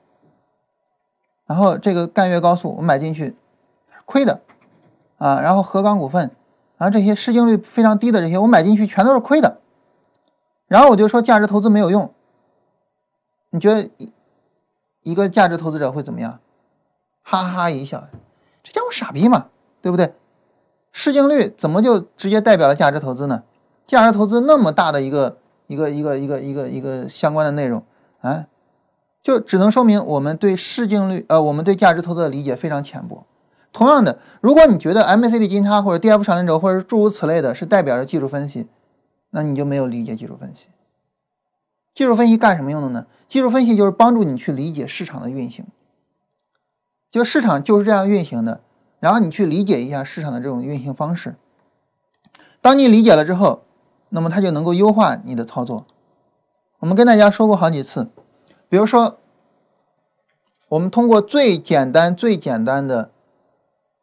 然后这个赣粤高速我买进去亏的啊，然后河港股份然啊这些市净率非常低的这些我买进去全都是亏的。然后我就说价值投资没有用。你觉得一个价值投资者会怎么样？哈哈一笑，这家伙傻逼嘛，对不对？市净率怎么就直接代表了价值投资呢？价值投资那么大的一个一个一个一个一个一个相关的内容啊，就只能说明我们对市净率呃，我们对价值投资的理解非常浅薄。同样的，如果你觉得 MACD 金叉或者 DF 长线轴或者诸如此类的是代表着技术分析，那你就没有理解技术分析。技术分析干什么用的呢？技术分析就是帮助你去理解市场的运行，就市场就是这样运行的。然后你去理解一下市场的这种运行方式。当你理解了之后，那么它就能够优化你的操作。我们跟大家说过好几次，比如说，我们通过最简单、最简单的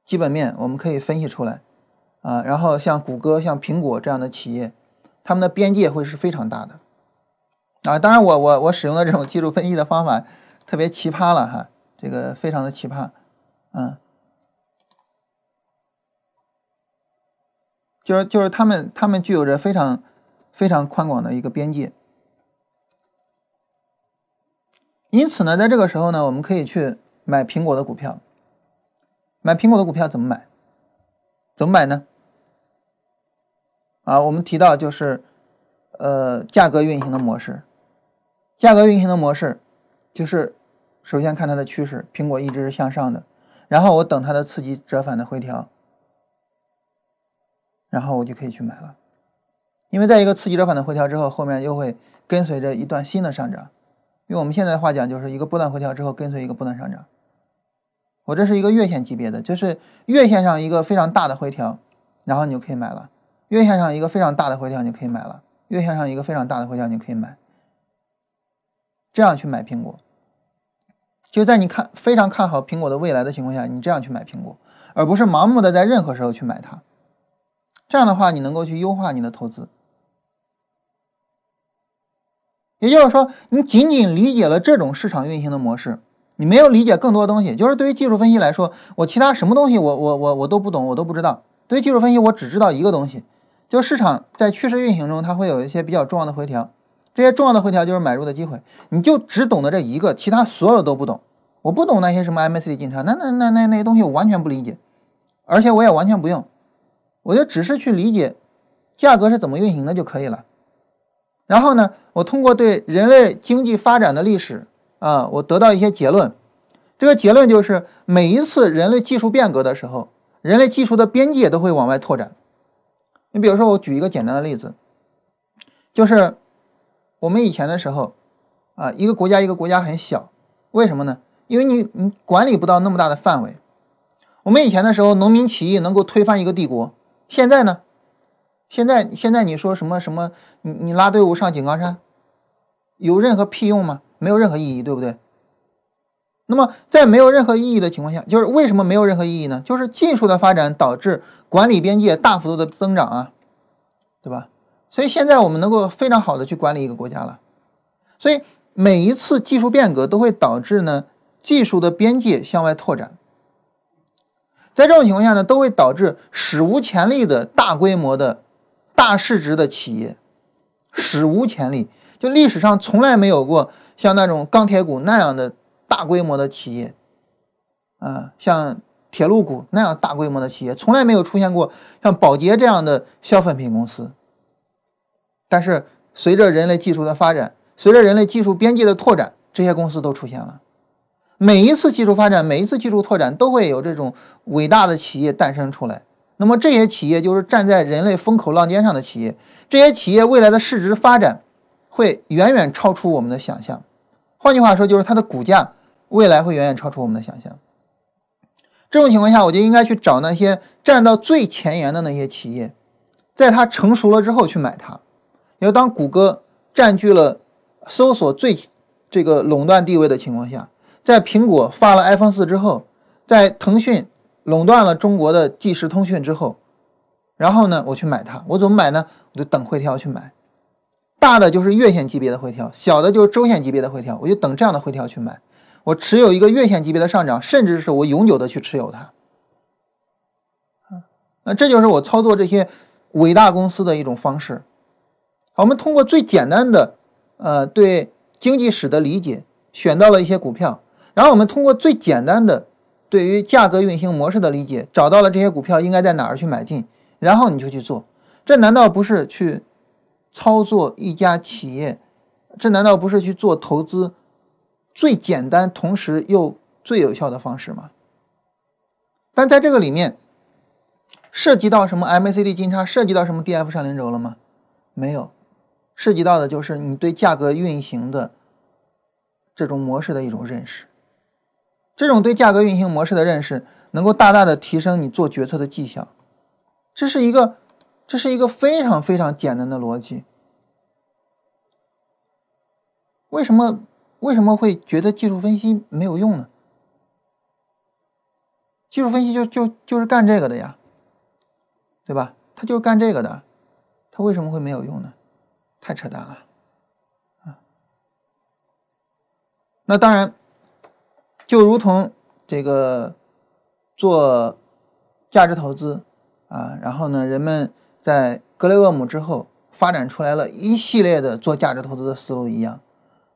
基本面，我们可以分析出来啊。然后像谷歌、像苹果这样的企业，他们的边界会是非常大的啊。当然，我我我使用的这种技术分析的方法特别奇葩了哈，这个非常的奇葩，嗯。就是就是他们他们具有着非常非常宽广的一个边界，因此呢，在这个时候呢，我们可以去买苹果的股票。买苹果的股票怎么买？怎么买呢？啊，我们提到就是呃价格运行的模式，价格运行的模式就是首先看它的趋势，苹果一直是向上的，然后我等它的刺激折返的回调。然后我就可以去买了，因为在一个刺激折返的回调之后，后面又会跟随着一段新的上涨。用我们现在的话讲，就是一个波段回调之后跟随一个波段上涨。我这是一个月线级别的，就是月线上一个非常大的回调，然后你就可以买了。月线上一个非常大的回调，你就可以买了。月线上一个非常大的回调，你就可以买。这样去买苹果，就在你看非常看好苹果的未来的情况下，你这样去买苹果，而不是盲目的在任何时候去买它。这样的话，你能够去优化你的投资。也就是说，你仅仅理解了这种市场运行的模式，你没有理解更多东西。就是对于技术分析来说，我其他什么东西，我我我我都不懂，我都不知道。对于技术分析，我只知道一个东西，就市场在趋势运行中，它会有一些比较重要的回调，这些重要的回调就是买入的机会。你就只懂得这一个，其他所有都不懂。我不懂那些什么 MACD 进场，那那那那那些东西我完全不理解，而且我也完全不用。我就只是去理解价格是怎么运行的就可以了。然后呢，我通过对人类经济发展的历史啊，我得到一些结论。这个结论就是，每一次人类技术变革的时候，人类技术的边界都会往外拓展。你比如说，我举一个简单的例子，就是我们以前的时候啊，一个国家一个国家很小，为什么呢？因为你你管理不到那么大的范围。我们以前的时候，农民起义能够推翻一个帝国。现在呢？现在现在你说什么什么？你你拉队伍上井冈山，有任何屁用吗？没有任何意义，对不对？那么在没有任何意义的情况下，就是为什么没有任何意义呢？就是技术的发展导致管理边界大幅度的增长啊，对吧？所以现在我们能够非常好的去管理一个国家了。所以每一次技术变革都会导致呢技术的边界向外拓展。在这种情况下呢，都会导致史无前例的大规模的、大市值的企业，史无前例，就历史上从来没有过像那种钢铁股那样的大规模的企业，啊，像铁路股那样大规模的企业，从来没有出现过像宝洁这样的消费品公司。但是随着人类技术的发展，随着人类技术边界的拓展，这些公司都出现了。每一次技术发展，每一次技术拓展，都会有这种伟大的企业诞生出来。那么这些企业就是站在人类风口浪尖上的企业。这些企业未来的市值发展会远远超出我们的想象。换句话说，就是它的股价未来会远远超出我们的想象。这种情况下，我就应该去找那些站到最前沿的那些企业，在它成熟了之后去买它。因为当谷歌占据了搜索最这个垄断地位的情况下。在苹果发了 iPhone 四之后，在腾讯垄断了中国的即时通讯之后，然后呢，我去买它，我怎么买呢？我就等回调去买。大的就是月线级别的回调，小的就是周线级别的回调，我就等这样的回调去买。我持有一个月线级别的上涨，甚至是我永久的去持有它。那这就是我操作这些伟大公司的一种方式。我们通过最简单的呃对经济史的理解，选到了一些股票，然后我们通过最简单的对于价格运行模式的理解，找到了这些股票应该在哪儿去买进，然后你就去做。这难道不是去操作一家企业？这难道不是去做投资最简单同时又最有效的方式吗？但在这个里面。涉及到什么 MACD 金叉，涉及到什么 DF 上零轴了吗？没有，涉及到的就是你对价格运行的这种模式的一种认识。这种对价格运行模式的认识，能够大大的提升你做决策的绩效。这是一个，这是一个非常非常简单的逻辑。为什么为什么会觉得技术分析没有用呢？技术分析就就就是干这个的呀。对吧？他就是干这个的，他为什么会没有用呢？太扯淡了，啊！那当然，就如同这个做价值投资啊，然后呢，人们在格雷厄姆之后发展出来了一系列的做价值投资的思路一样，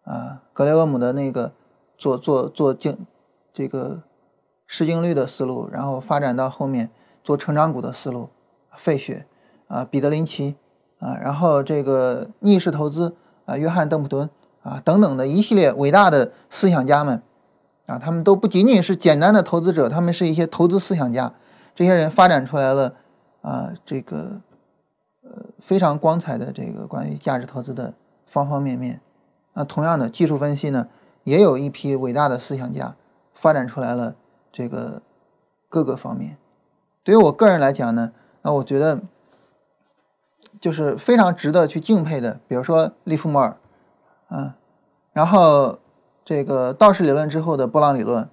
啊，格雷厄姆的那个做做做净这个市净率的思路，然后发展到后面做成长股的思路。费雪啊，彼得林奇啊，然后这个逆势投资啊，约翰邓普顿啊等等的一系列伟大的思想家们啊，他们都不仅仅是简单的投资者，他们是一些投资思想家。这些人发展出来了啊，这个呃非常光彩的这个关于价值投资的方方面面。那同样的技术分析呢，也有一批伟大的思想家发展出来了这个各个方面。对于我个人来讲呢。那我觉得就是非常值得去敬佩的，比如说利弗莫尔，啊，然后这个道氏理论之后的波浪理论，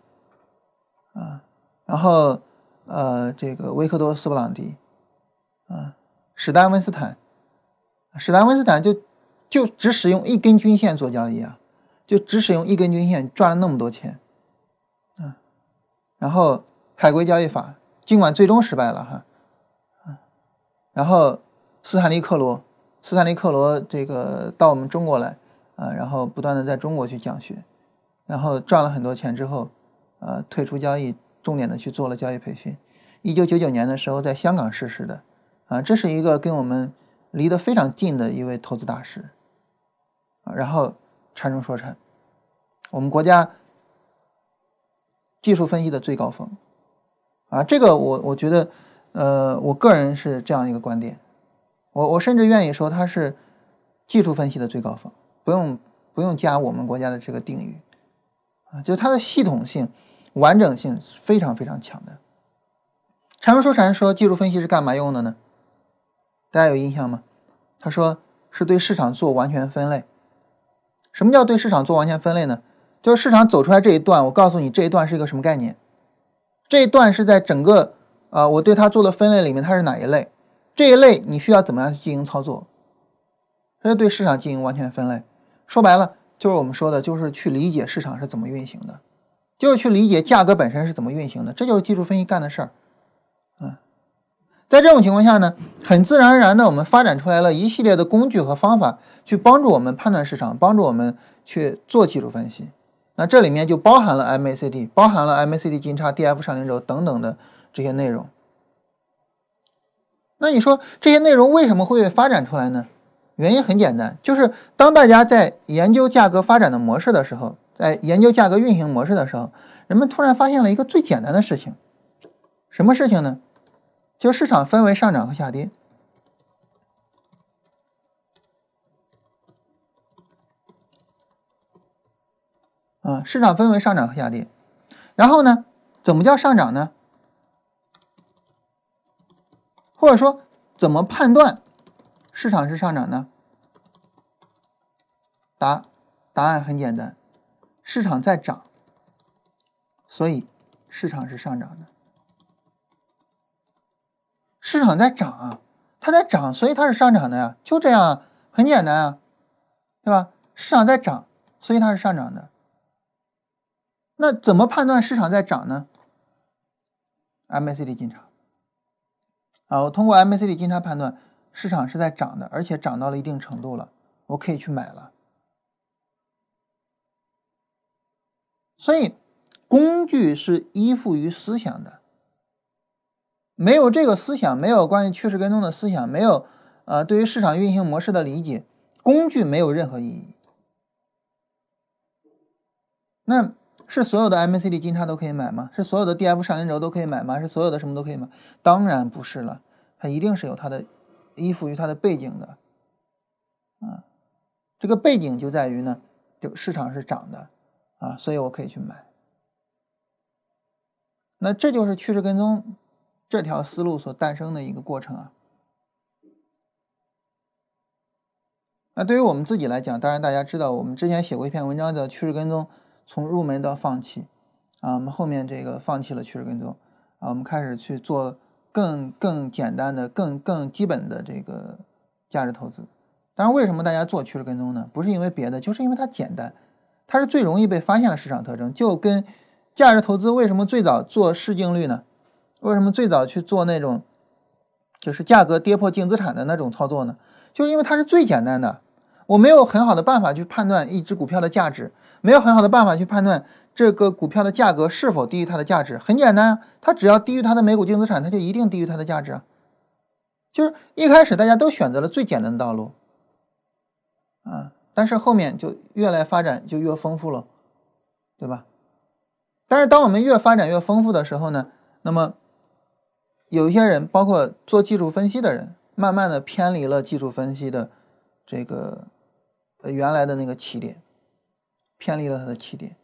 啊，然后呃这个维克多斯布朗迪，啊，史丹温斯坦，史丹温斯坦就就只使用一根均线做交易啊，就只使用一根均线赚了那么多钱，啊，然后海归交易法尽管最终失败了哈。啊然后，斯坦利克罗，斯坦利克罗这个到我们中国来啊，然后不断的在中国去讲学，然后赚了很多钱之后，呃，退出交易，重点的去做了交易培训。一九九九年的时候在香港逝世的，啊，这是一个跟我们离得非常近的一位投资大师，啊，然后禅中说禅，我们国家技术分析的最高峰，啊，这个我我觉得。呃，我个人是这样一个观点，我我甚至愿意说它是技术分析的最高峰，不用不用加我们国家的这个定语啊，就它的系统性、完整性非常非常强的。禅说禅说技术分析是干嘛用的呢？大家有印象吗？他说是对市场做完全分类。什么叫对市场做完全分类呢？就是市场走出来这一段，我告诉你这一段是一个什么概念，这一段是在整个。啊，我对它做的分类里面，它是哪一类？这一类你需要怎么样去进行操作？这是对市场进行完全分类。说白了，就是我们说的，就是去理解市场是怎么运行的，就是去理解价格本身是怎么运行的。这就是技术分析干的事儿。嗯，在这种情况下呢，很自然而然的，我们发展出来了一系列的工具和方法，去帮助我们判断市场，帮助我们去做技术分析。那这里面就包含了 MACD，包含了 MACD 金叉、DF 上零轴等等的。这些内容，那你说这些内容为什么会发展出来呢？原因很简单，就是当大家在研究价格发展的模式的时候，在研究价格运行模式的时候，人们突然发现了一个最简单的事情，什么事情呢？就市场分为上涨和下跌。啊，市场分为上涨和下跌，然后呢，怎么叫上涨呢？或者说，怎么判断市场是上涨呢？答答案很简单，市场在涨，所以市场是上涨的。市场在涨啊，它在涨，所以它是上涨的呀，就这样啊，很简单啊。对吧？市场在涨，所以它是上涨的。那怎么判断市场在涨呢？MACD 进场。啊，我通过 MACD 金叉判断市场是在涨的，而且涨到了一定程度了，我可以去买了。所以，工具是依附于思想的。没有这个思想，没有关于趋势跟踪的思想，没有呃对于市场运行模式的理解，工具没有任何意义。那是所有的 MACD 金叉都可以买吗？是所有的 DF 上影轴都可以买吗？是所有的什么都可以买？当然不是了，它一定是有它的依附于它的背景的。啊，这个背景就在于呢，就市场是涨的。啊，所以我可以去买。那这就是趋势跟踪这条思路所诞生的一个过程啊。那对于我们自己来讲，当然大家知道，我们之前写过一篇文章叫《趋势跟踪从入门到放弃》，啊，我们后面这个放弃了趋势跟踪，啊，我们开始去做更更简单的、更更基本的这个价值投资。当然，为什么大家做趋势跟踪呢？不是因为别的，就是因为它简单。它是最容易被发现的市场特征，就跟价值投资为什么最早做市净率呢？为什么最早去做那种就是价格跌破净资产的那种操作呢？就是因为它是最简单的。我没有很好的办法去判断一只股票的价值，没有很好的办法去判断这个股票的价格是否低于它的价值。很简单啊，它只要低于它的每股净资产，它就一定低于它的价值啊。就是一开始大家都选择了最简单的道路，啊。但是后面就越来发展就越丰富了，对吧？但是当我们越发展越丰富的时候呢，那么有一些人，包括做技术分析的人，慢慢的偏离了技术分析的这个原来的那个起点，偏离了它的起点，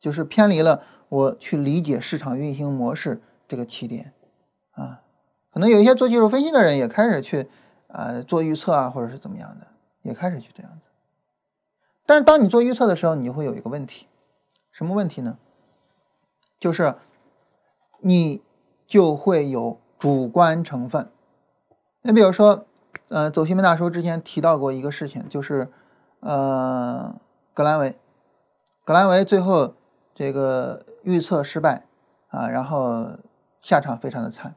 就是偏离了我去理解市场运行模式这个起点啊。可能有一些做技术分析的人也开始去啊做预测啊，或者是怎么样的。也开始去这样子，但是当你做预测的时候，你就会有一个问题，什么问题呢？就是你就会有主观成分。你比如说，呃，走西门大叔之前提到过一个事情，就是呃，格兰维，格兰维最后这个预测失败啊，然后下场非常的惨。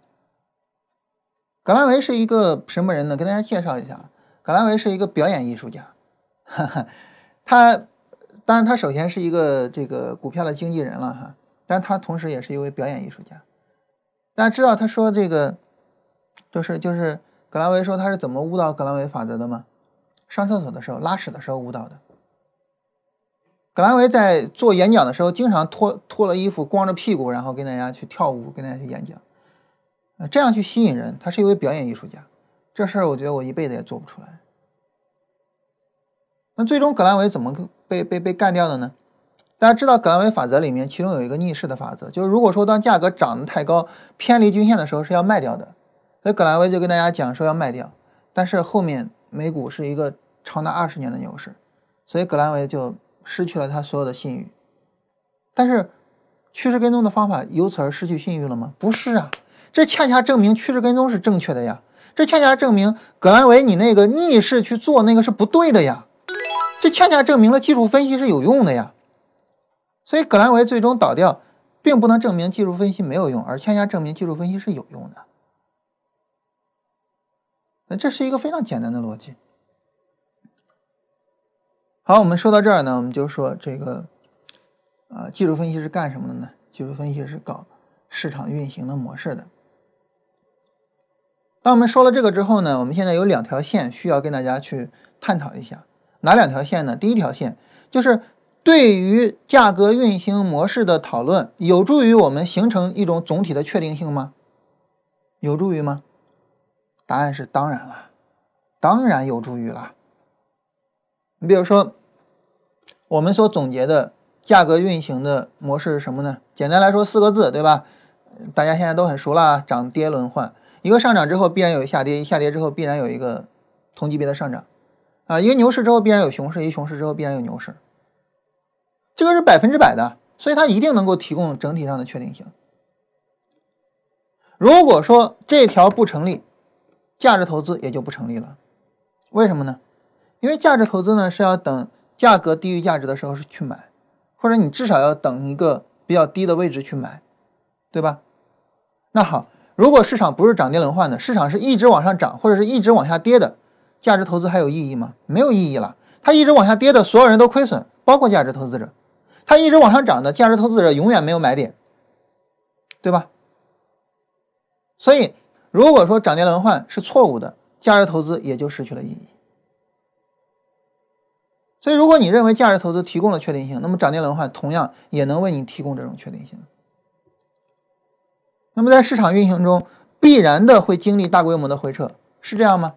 格兰维是一个什么人呢？跟大家介绍一下。格兰维是一个表演艺术家，哈哈，他当然他首先是一个这个股票的经纪人了哈，但他同时也是一位表演艺术家。大家知道他说这个就是就是格兰维说他是怎么悟到格兰维法则的吗？上厕所的时候拉屎的时候悟到的。格兰维在做演讲的时候，经常脱脱了衣服，光着屁股，然后跟大家去跳舞，跟大家去演讲，呃，这样去吸引人。他是一位表演艺术家。这事儿我觉得我一辈子也做不出来。那最终格兰维怎么被被被干掉的呢？大家知道格兰维法则里面，其中有一个逆势的法则，就是如果说当价格涨得太高，偏离均线的时候是要卖掉的。所以格兰维就跟大家讲说要卖掉。但是后面美股是一个长达二十年的牛市，所以格兰维就失去了他所有的信誉。但是趋势跟踪的方法由此而失去信誉了吗？不是啊，这恰恰证明趋势跟踪是正确的呀。这恰恰证明葛兰维你那个逆势去做那个是不对的呀，这恰恰证明了技术分析是有用的呀，所以葛兰维最终倒掉，并不能证明技术分析没有用，而恰恰证明技术分析是有用的。那这是一个非常简单的逻辑。好，我们说到这儿呢，我们就说这个啊，技术分析是干什么的呢？技术分析是搞市场运行的模式的。当我们说了这个之后呢，我们现在有两条线需要跟大家去探讨一下，哪两条线呢？第一条线就是对于价格运行模式的讨论，有助于我们形成一种总体的确定性吗？有助于吗？答案是当然了，当然有助于了。你比如说，我们所总结的价格运行的模式是什么呢？简单来说四个字，对吧？大家现在都很熟了，涨跌轮换。一个上涨之后必然有下跌，一下跌之后必然有一个同级别的上涨，啊，一个牛市之后必然有熊市，一熊市之后必然有牛市，这个是百分之百的，所以它一定能够提供整体上的确定性。如果说这条不成立，价值投资也就不成立了。为什么呢？因为价值投资呢是要等价格低于价值的时候是去买，或者你至少要等一个比较低的位置去买，对吧？那好，如果市场不是涨跌轮换的，市场是一直往上涨或者是一直往下跌的，价值投资还有意义吗？没有意义了。它一直往下跌的，所有人都亏损，包括价值投资者；它一直往上涨的，价值投资者永远没有买点，对吧？所以，如果说涨跌轮换是错误的，价值投资也就失去了意义。所以，如果你认为价值投资提供了确定性，那么涨跌轮换同样也能为你提供这种确定性。那么，在市场运行中，必然的会经历大规模的回撤，是这样吗？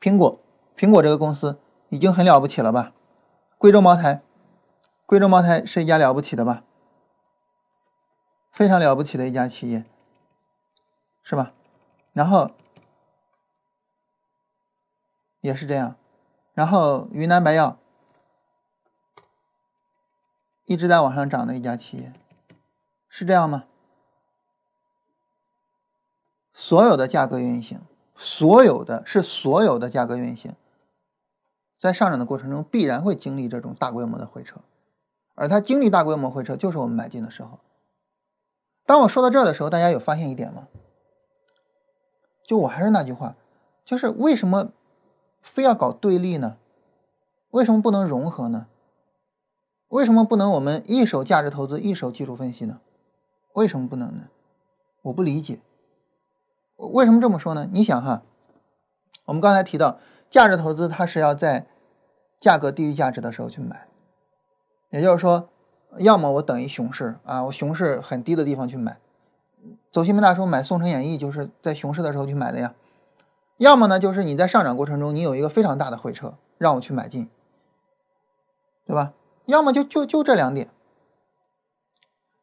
苹果，苹果这个公司已经很了不起了吧？贵州茅台，贵州茅台是一家了不起的吧？非常了不起的一家企业，是吧？然后也是这样。然后云南白药一直在往上涨的一家企业，是这样吗？所有的价格运行，所有的是所有的价格运行，在上涨的过程中必然会经历这种大规模的回撤，而它经历大规模回撤就是我们买进的时候。当我说到这儿的时候，大家有发现一点吗？就我还是那句话，就是为什么？非要搞对立呢？为什么不能融合呢？为什么不能我们一手价值投资，一手技术分析呢？为什么不能呢？我不理解。为什么这么说呢？你想哈，我们刚才提到价值投资，它是要在价格低于价值的时候去买，也就是说，要么我等于熊市啊，我熊市很低的地方去买。走西门大叔买《宋城演义》就是在熊市的时候去买的呀。要么呢，就是你在上涨过程中，你有一个非常大的回撤，让我去买进，对吧？要么就就就这两点。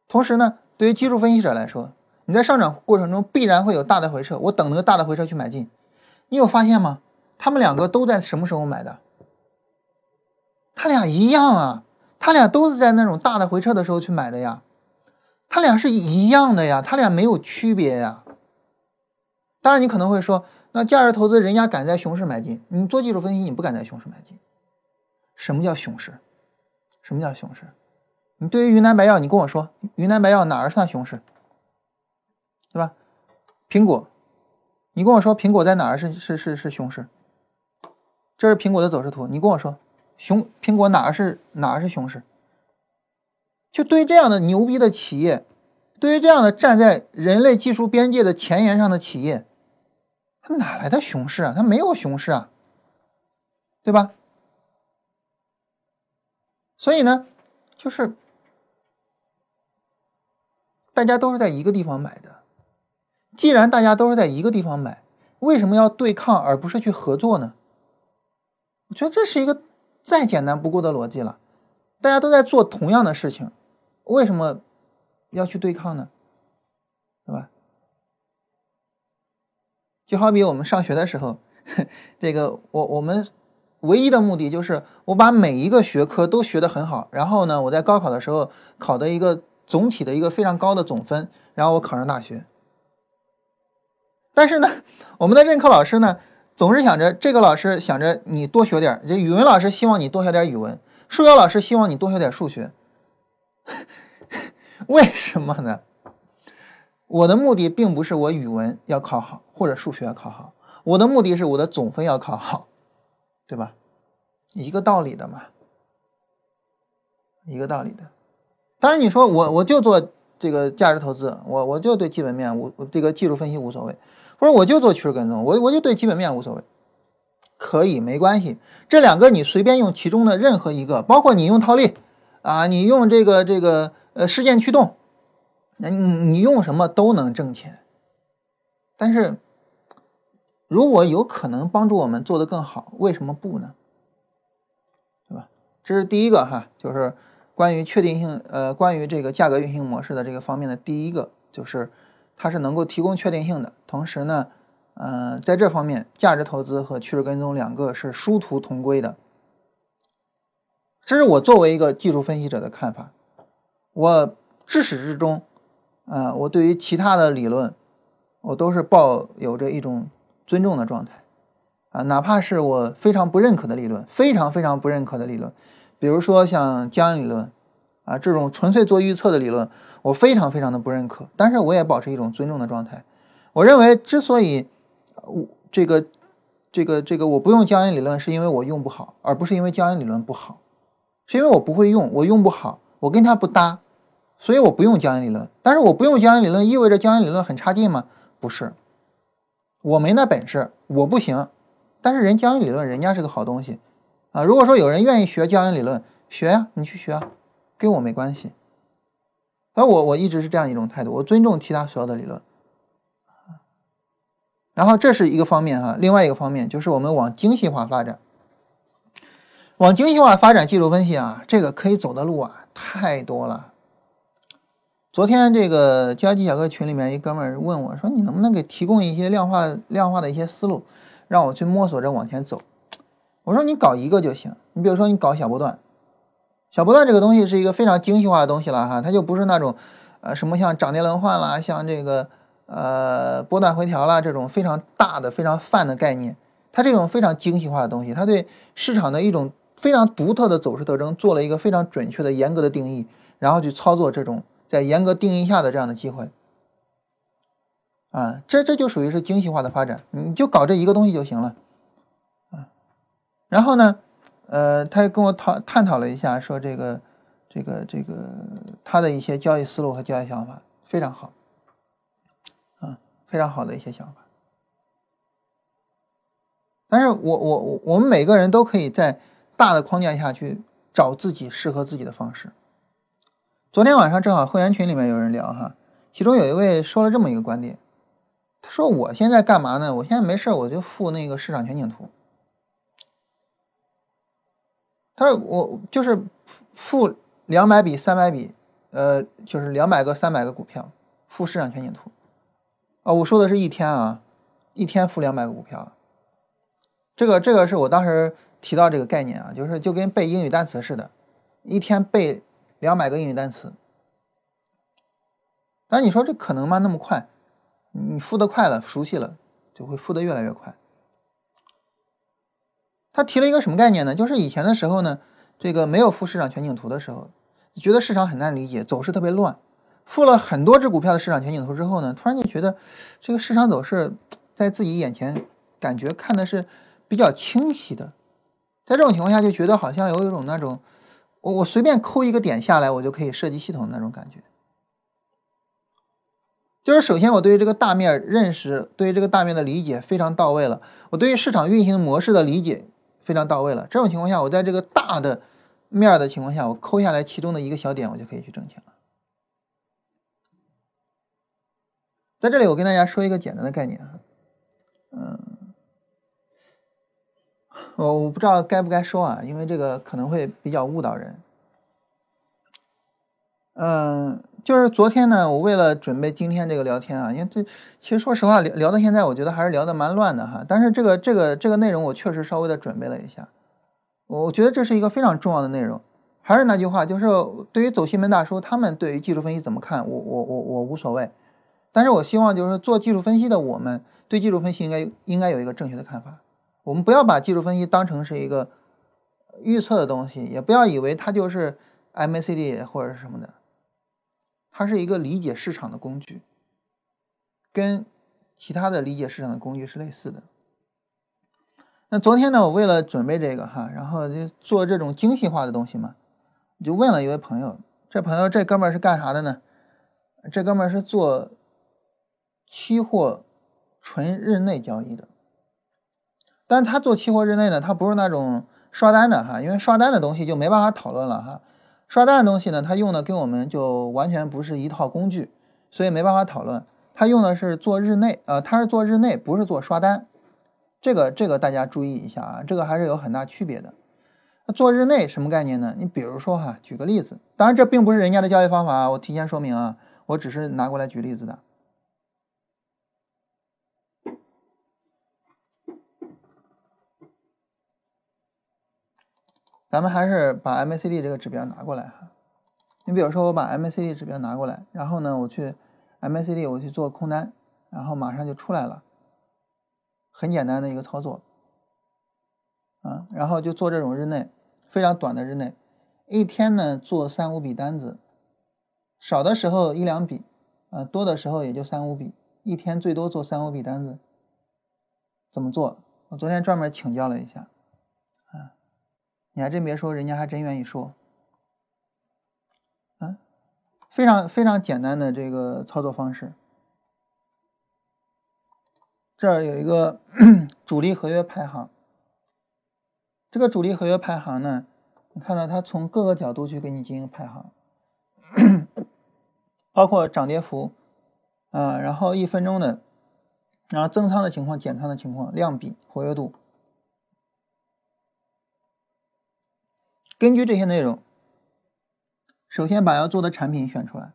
同时呢，对于技术分析者来说，你在上涨过程中必然会有大的回撤，我等那个大的回撤去买进。你有发现吗？他们两个都在什么时候买的？他俩一样啊，他俩都是在那种大的回撤的时候去买的呀，他俩是一样的呀，他俩没有区别呀。当然，你可能会说。那价值投资人家敢在熊市买进，你做技术分析你不敢在熊市买进。什么叫熊市？什么叫熊市？你对于云南白药，你跟我说云南白药哪儿算熊市，对吧？苹果，你跟我说苹果在哪儿是是是是熊市？这是苹果的走势图，你跟我说熊苹果哪儿是哪儿是熊市？就对于这样的牛逼的企业，对于这样的站在人类技术边界的前沿上的企业。它哪来的熊市啊？它没有熊市啊，对吧？所以呢，就是大家都是在一个地方买的。既然大家都是在一个地方买，为什么要对抗而不是去合作呢？我觉得这是一个再简单不过的逻辑了。大家都在做同样的事情，为什么要去对抗呢？对吧？就好比我们上学的时候，这个我我们唯一的目的就是我把每一个学科都学得很好，然后呢，我在高考的时候考的一个总体的一个非常高的总分，然后我考上大学。但是呢，我们的任课老师呢，总是想着这个老师想着你多学点，这语文老师希望你多学点语文，数学老师希望你多学点数学。为什么呢？我的目的并不是我语文要考好或者数学要考好，我的目的是我的总分要考好，对吧？一个道理的嘛，一个道理的。当然你说我我就做这个价值投资，我我就对基本面无这个技术分析无所谓，或者我就做趋势跟踪，我我就对基本面无所谓，可以没关系。这两个你随便用其中的任何一个，包括你用套利啊，你用这个这个呃事件驱动。那你你用什么都能挣钱，但是如果有可能帮助我们做得更好，为什么不呢？对吧？这是第一个哈，就是关于确定性，呃，关于这个价格运行模式的这个方面的第一个，就是它是能够提供确定性的。同时呢，呃，在这方面，价值投资和趋势跟踪两个是殊途同归的。这是我作为一个技术分析者的看法，我至始至终。啊，我对于其他的理论，我都是抱有着一种尊重的状态，啊，哪怕是我非常不认可的理论，非常非常不认可的理论，比如说像江理论啊这种纯粹做预测的理论，我非常非常的不认可，但是我也保持一种尊重的状态。我认为之所以我这个这个这个我不用江恩理论，是因为我用不好，而不是因为江恩理论不好，是因为我不会用，我用不好，我跟它不搭，所以我不用江恩理论。但是我不用江恩理论，意味着江恩理论很差劲吗？不是，我没那本事，我不行。但是人江恩理论，人家是个好东西啊！如果说有人愿意学江恩理论，学呀，你去学啊，跟我没关系。而我我一直是这样一种态度，我尊重其他所有的理论。然后这是一个方面哈，另外一个方面就是我们往精细化发展，往精细化发展技术分析啊，这个可以走的路啊太多了。昨天这个交际小哥群里面一哥们儿问我说：“你能不能给提供一些量化量化的一些思路？”让我去摸索着往前走，我说你搞一个就行。你比如说你搞小波段，小波段这个东西是一个非常精细化的东西了哈，它就不是那种呃什么像涨跌轮换啦，像这个呃波段回调啦这种非常大的、非常泛的概念。它这种非常精细化的东西，它对市场的一种非常独特的走势特征做了一个非常准确的、严格的定义，然后去操作这种在严格定义下的这样的机会。啊，这这就属于是精细化的发展，你就搞这一个东西就行了，啊，然后呢，呃，他又跟我讨探讨了一下，说这个这个这个他的一些交易思路和交易想法非常好，啊，非常好的一些想法，但是我我我我们每个人都可以在大的框架下去找自己适合自己的方式。昨天晚上正好会员群里面有人聊哈，其中有一位说了这么一个观点。他说：“我现在干嘛呢？我现在没事我就付那个市场全景图。他说我就是付两百笔、三百笔，呃，就是两百个、三百个股票，付市场全景图。啊，我说的是一天啊，一天付两百个股票。这个这个是我当时提到这个概念啊，就是就跟背英语单词似的，一天背两百个英语单词。但你说这可能吗？那么快？”你付的快了，熟悉了，就会付的越来越快。他提了一个什么概念呢？就是以前的时候呢，这个没有付市场全景图的时候，觉得市场很难理解，走势特别乱。付了很多只股票的市场全景图之后呢，突然就觉得这个市场走势在自己眼前感觉看的是比较清晰的。在这种情况下，就觉得好像有一种那种，我我随便抠一个点下来，我就可以设计系统那种感觉。就是首先，我对于这个大面认识，对于这个大面的理解非常到位了。我对于市场运行模式的理解非常到位了。这种情况下，我在这个大的面的情况下，我抠下来其中的一个小点，我就可以去挣钱了。在这里，我跟大家说一个简单的概念哈，嗯，我我不知道该不该说啊，因为这个可能会比较误导人。嗯。就是昨天呢，我为了准备今天这个聊天啊，因为这其实说实话聊聊到现在，我觉得还是聊的蛮乱的哈。但是这个这个这个内容我确实稍微的准备了一下，我觉得这是一个非常重要的内容。还是那句话，就是对于走西门大叔他们对于技术分析怎么看，我我我我无所谓。但是我希望就是做技术分析的我们对技术分析应该应该有一个正确的看法。我们不要把技术分析当成是一个预测的东西，也不要以为它就是 MACD 或者是什么的。它是一个理解市场的工具，跟其他的理解市场的工具是类似的。那昨天呢，我为了准备这个哈，然后就做这种精细化的东西嘛，就问了一位朋友，这朋友这哥们儿是干啥的呢？这哥们儿是做期货纯日内交易的，但他做期货日内呢，他不是那种刷单的哈，因为刷单的东西就没办法讨论了哈。刷单的东西呢，他用的跟我们就完全不是一套工具，所以没办法讨论。他用的是做日内，呃，他是做日内，不是做刷单。这个这个大家注意一下啊，这个还是有很大区别的。那做日内什么概念呢？你比如说哈，举个例子，当然这并不是人家的交易方法，我提前说明啊，我只是拿过来举例子的。咱们还是把 MACD 这个指标拿过来哈。你比如说，我把 MACD 指标拿过来，然后呢，我去 MACD 我去做空单，然后马上就出来了，很简单的一个操作。啊，然后就做这种日内非常短的日内，一天呢做三五笔单子，少的时候一两笔，啊，多的时候也就三五笔，一天最多做三五笔单子。怎么做？我昨天专门请教了一下，你还真别说，人家还真愿意说，啊，非常非常简单的这个操作方式。这儿有一个 主力合约排行，这个主力合约排行呢，你看到它从各个角度去给你进行排行，包括涨跌幅，啊，然后一分钟的。然后增仓的情况、减仓的情况、量比、活跃度，根据这些内容，首先把要做的产品选出来。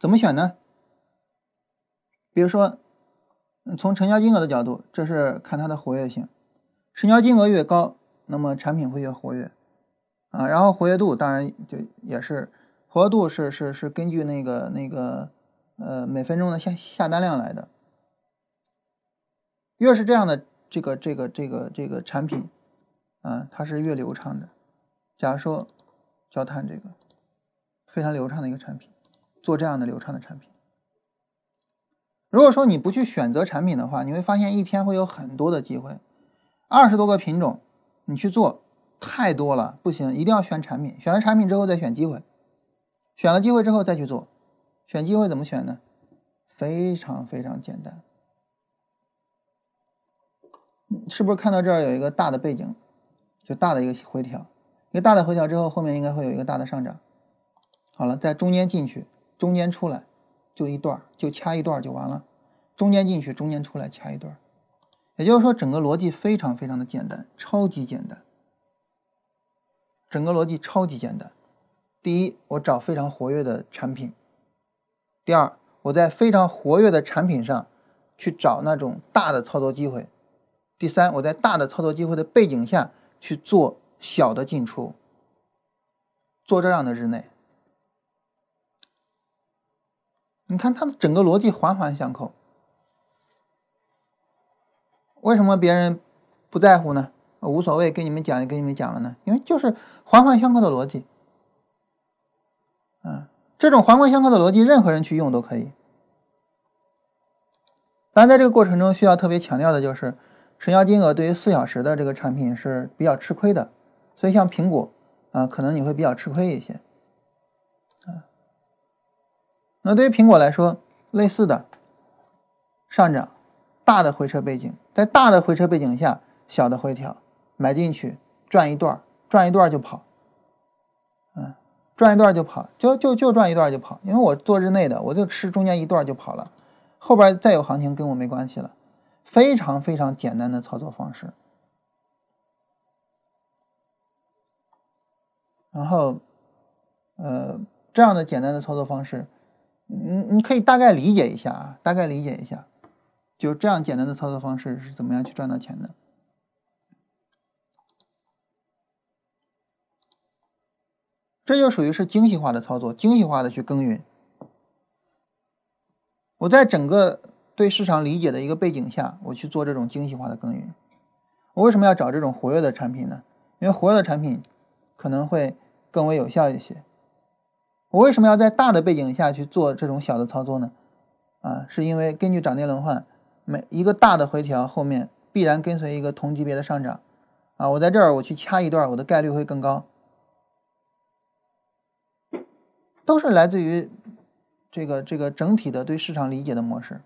怎么选呢？比如说，从成交金额的角度，这是看它的活跃性，成交金额越高，那么产品会越活跃啊。然后活跃度当然就也是，活跃度是是是根据那个那个。呃，每分钟的下下单量来的，越是这样的这个这个这个这个产品，啊，它是越流畅的。假如说焦炭这个非常流畅的一个产品，做这样的流畅的产品，如果说你不去选择产品的话，你会发现一天会有很多的机会，二十多个品种你去做太多了，不行，一定要选产品，选了产品之后再选机会，选了机会之后再去做。选机会怎么选呢？非常非常简单，是不是看到这儿有一个大的背景，就大的一个回调，一个大的回调之后，后面应该会有一个大的上涨。好了，在中间进去，中间出来，就一段就掐一段就完了。中间进去，中间出来，掐一段也就是说，整个逻辑非常非常的简单，超级简单。整个逻辑超级简单。第一，我找非常活跃的产品。第二，我在非常活跃的产品上去找那种大的操作机会。第三，我在大的操作机会的背景下去做小的进出，做这样的日内。你看它的整个逻辑环环相扣。为什么别人不在乎呢？无所谓，跟你们讲就跟你们讲了呢？因为就是环环相扣的逻辑。嗯。这种环环相扣的逻辑，任何人去用都可以。当然，在这个过程中需要特别强调的就是，成交金额对于四小时的这个产品是比较吃亏的，所以像苹果啊，可能你会比较吃亏一些。啊，那对于苹果来说，类似的上涨，大的回撤背景，在大的回撤背景下，小的回调，买进去赚一段，赚一段就跑。嗯赚一段就跑，就就就赚一段就跑，因为我做日内的，我就吃中间一段就跑了，后边再有行情跟我没关系了，非常非常简单的操作方式。然后，呃，这样的简单的操作方式，你你可以大概理解一下啊，大概理解一下，就这样简单的操作方式是怎么样去赚到钱的。这就属于是精细化的操作，精细化的去耕耘。我在整个对市场理解的一个背景下，我去做这种精细化的耕耘。我为什么要找这种活跃的产品呢？因为活跃的产品可能会更为有效一些。我为什么要在大的背景下去做这种小的操作呢？啊，是因为根据涨跌轮换，每一个大的回调后面必然跟随一个同级别的上涨。啊，我在这儿我去掐一段，我的概率会更高。都是来自于这个这个整体的对市场理解的模式，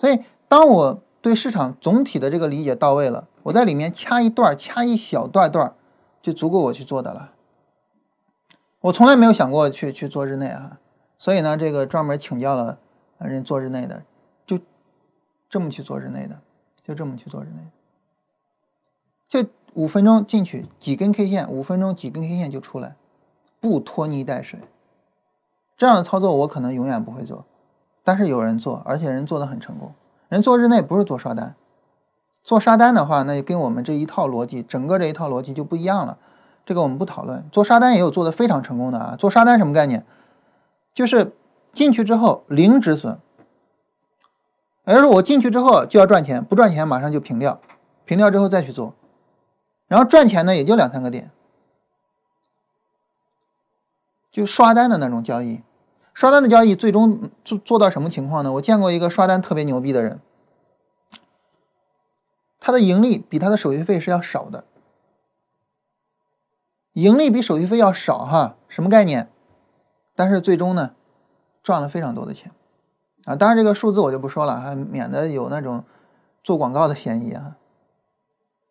所以当我对市场总体的这个理解到位了，我在里面掐一段掐一小段段就足够我去做的了。我从来没有想过去去做日内啊，所以呢，这个专门请教了人做日内的，就这么去做日内的，就这么去做日内，就五分钟进去几根 K 线，五分钟几根 K 线就出来。不拖泥带水，这样的操作我可能永远不会做，但是有人做，而且人做的很成功。人做日内不是做刷单，做刷单的话，那就跟我们这一套逻辑，整个这一套逻辑就不一样了。这个我们不讨论。做刷单也有做的非常成功的啊。做刷单什么概念？就是进去之后零止损，也就是我进去之后就要赚钱，不赚钱马上就平掉，平掉之后再去做，然后赚钱呢也就两三个点，就刷单的那种交易。刷单的交易最终做做到什么情况呢？我见过一个刷单特别牛逼的人，他的盈利比他的手续费是要少的，盈利比手续费要少哈，什么概念？但是最终呢，赚了非常多的钱啊！当然这个数字我就不说了还，免得有那种做广告的嫌疑啊。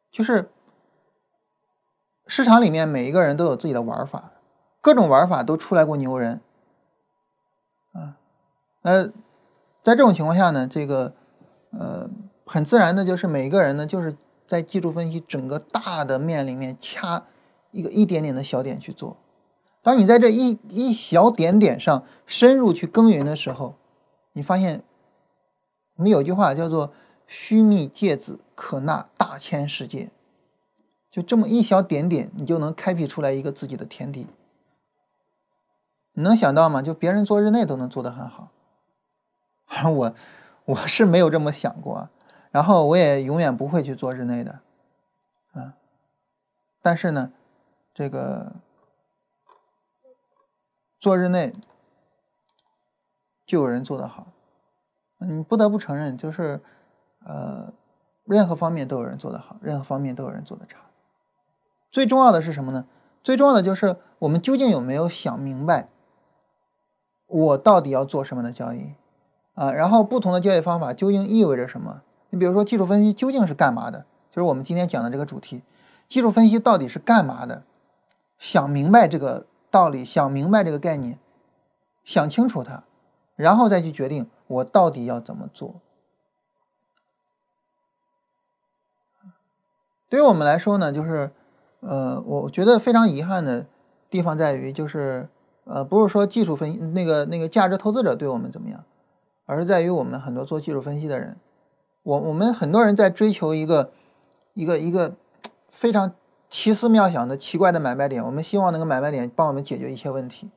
就是市场里面每一个人都有自己的玩法，各种玩法都出来过牛人。啊，那在这种情况下呢，这个呃，很自然的就是每个人呢，就是在技术分析整个大的面里面掐一个一点点的小点去做。当你在这一一小点点上深入去耕耘的时候，你发现我们有句话叫做“须弥芥子可纳大千世界”，就这么一小点点，你就能开辟出来一个自己的天地。你能想到吗？就别人做日内都能做得很好，我我是没有这么想过，然后我也永远不会去做日内的，啊，但是呢，这个做日内就有人做得好，你不得不承认，就是呃，任何方面都有人做得好，任何方面都有人做得差，最重要的是什么呢？最重要的就是我们究竟有没有想明白。我到底要做什么的交易啊？然后不同的交易方法究竟意味着什么？你比如说技术分析究竟是干嘛的？就是我们今天讲的这个主题，技术分析到底是干嘛的？想明白这个道理，想明白这个概念，想清楚它，然后再去决定我到底要怎么做。对于我们来说呢，就是呃，我觉得非常遗憾的地方在于就是。呃，不是说技术分析那个那个价值投资者对我们怎么样，而是在于我们很多做技术分析的人，我我们很多人在追求一个一个一个非常奇思妙想的奇怪的买卖点，我们希望那个买卖点帮我们解决一些问题，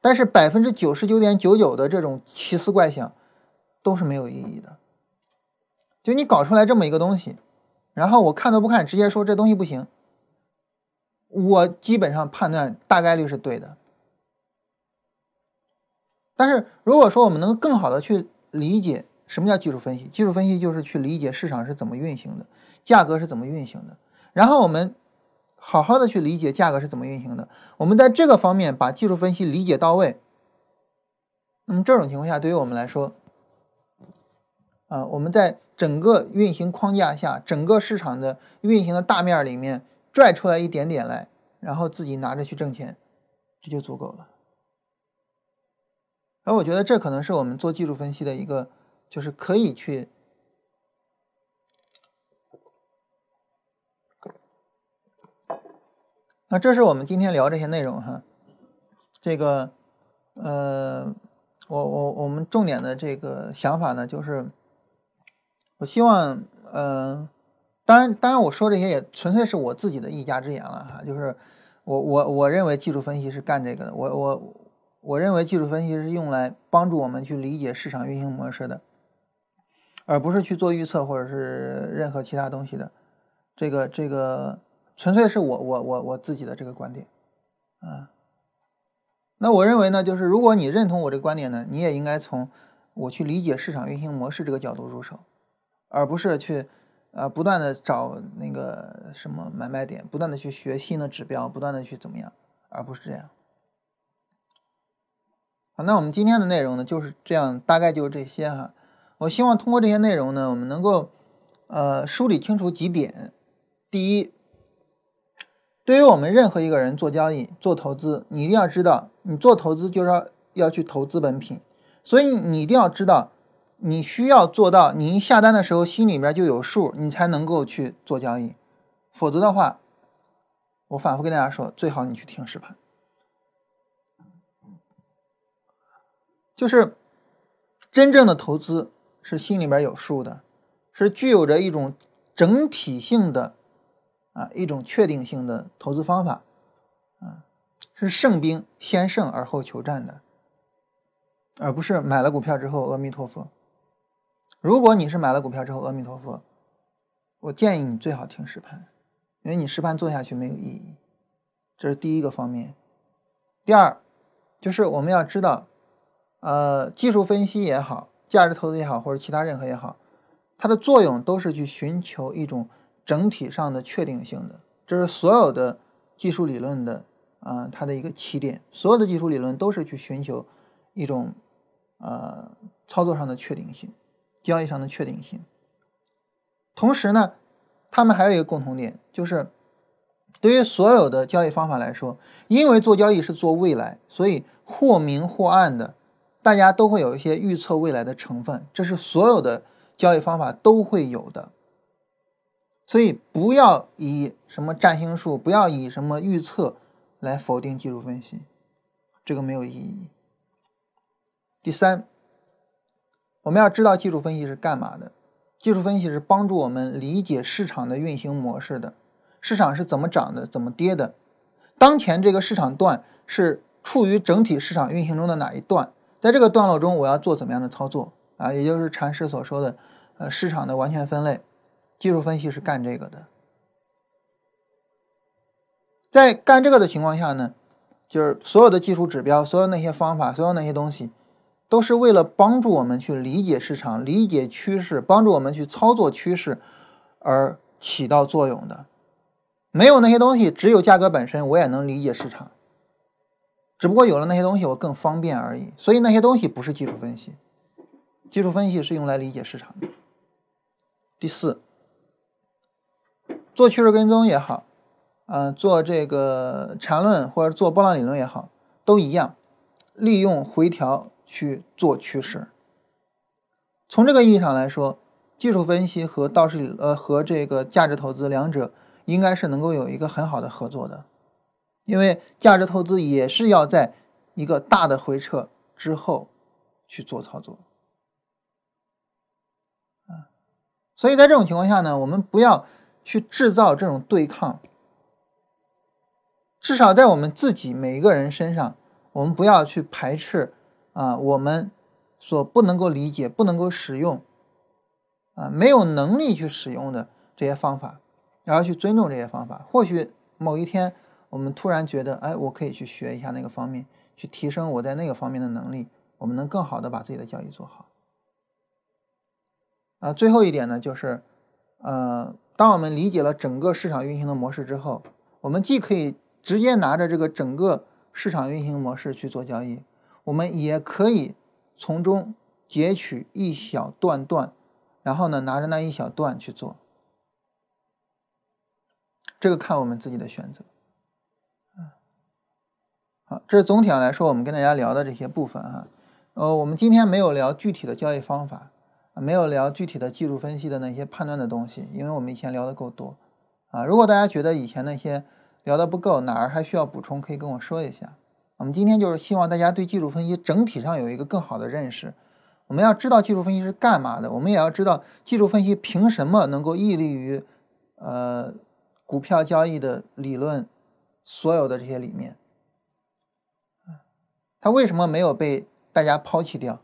但是百分之九十九点九九的这种奇思怪想都是没有意义的。就你搞出来这么一个东西，然后我看都不看，直接说这东西不行，我基本上判断大概率是对的。但是如果说我们能更好的去理解什么叫技术分析，技术分析就是去理解市场是怎么运行的，价格是怎么运行的，然后我们好好的去理解价格是怎么运行的，我们在这个方面把技术分析理解到位，那么这种情况下对于我们来说，啊，我们在整个运行框架下，整个市场的运行的大面里面拽出来一点点来，然后自己拿着去挣钱，这就足够了。而我觉得这可能是我们做技术分析的一个，就是可以去。那这是我们今天聊这些内容哈。这个，呃，我我我们重点的这个想法呢，就是我希望，呃，当然当然我说这些也纯粹是我自己的一家之言了哈，就是我我我认为技术分析是干这个的，我我。我认为技术分析是用来帮助我们去理解市场运行模式的，而不是去做预测或者是任何其他东西的。这个这个纯粹是我我我我自己的这个观点啊。那我认为呢，就是如果你认同我这个观点呢，你也应该从我去理解市场运行模式这个角度入手，而不是去呃不断的找那个什么买卖点，不断的去学新的指标，不断的去怎么样，而不是这样。好，那我们今天的内容呢就是这样，大概就是这些哈。我希望通过这些内容呢，我们能够呃梳理清楚几点。第一，对于我们任何一个人做交易、做投资，你一定要知道，你做投资就是要要去投资本品，所以你一定要知道，你需要做到，你一下单的时候心里边就有数，你才能够去做交易。否则的话，我反复跟大家说，最好你去听实盘。就是真正的投资是心里边有数的，是具有着一种整体性的啊一种确定性的投资方法啊，是胜兵先胜而后求战的，而不是买了股票之后阿弥陀佛如果你是买了股票之后，阿弥陀佛，我建议你最好听实盘，因为你实盘做下去没有意义。这是第一个方面。第二，就是我们要知道，呃，技术分析也好，价值投资也好，或者其他任何也好，它的作用都是去寻求一种整体上的确定性的。这是所有的技术理论的啊，它的一个起点。所有的技术理论都是去寻求一种呃操作上的确定性。交易上的确定性，同时呢，他们还有一个共同点，就是对于所有的交易方法来说，因为做交易是做未来，所以或明或暗的，大家都会有一些预测未来的成分，这是所有的交易方法都会有的。所以不要以什么占星术，不要以什么预测来否定技术分析，这个没有意义。第三。我们要知道技术分析是干嘛的？技术分析是帮助我们理解市场的运行模式的，市场是怎么涨的，怎么跌的，当前这个市场段是处于整体市场运行中的哪一段？在这个段落中，我要做怎么样的操作啊？也就是禅师所说的，呃，市场的完全分类，技术分析是干这个的。在干这个的情况下呢，就是所有的技术指标，所有那些方法，所有那些东西。都是为了帮助我们去理解市场、理解趋势，帮助我们去操作趋势而起到作用的。没有那些东西，只有价格本身，我也能理解市场。只不过有了那些东西，我更方便而已。所以那些东西不是技术分析，技术分析是用来理解市场的。第四，做趋势跟踪也好，嗯，做这个缠论或者做波浪理论也好，都一样，利用回调。去做趋势。从这个意义上来说，技术分析和道氏呃和这个价值投资两者应该是能够有一个很好的合作的，因为价值投资也是要在一个大的回撤之后去做操作。啊，所以在这种情况下呢，我们不要去制造这种对抗，至少在我们自己每一个人身上，我们不要去排斥。啊，我们所不能够理解、不能够使用，啊，没有能力去使用的这些方法，然后去尊重这些方法。或许某一天，我们突然觉得，哎，我可以去学一下那个方面，去提升我在那个方面的能力，我们能更好的把自己的交易做好。啊，最后一点呢，就是，呃，当我们理解了整个市场运行的模式之后，我们既可以直接拿着这个整个市场运行模式去做交易。我们也可以从中截取一小段段，然后呢，拿着那一小段去做。这个看我们自己的选择。好，这是总体上来说，我们跟大家聊的这些部分哈。呃，我们今天没有聊具体的交易方法，没有聊具体的技术分析的那些判断的东西，因为我们以前聊的够多啊。如果大家觉得以前那些聊的不够，哪儿还需要补充，可以跟我说一下。我们今天就是希望大家对技术分析整体上有一个更好的认识。我们要知道技术分析是干嘛的，我们也要知道技术分析凭什么能够屹立于呃股票交易的理论所有的这些里面。它为什么没有被大家抛弃掉？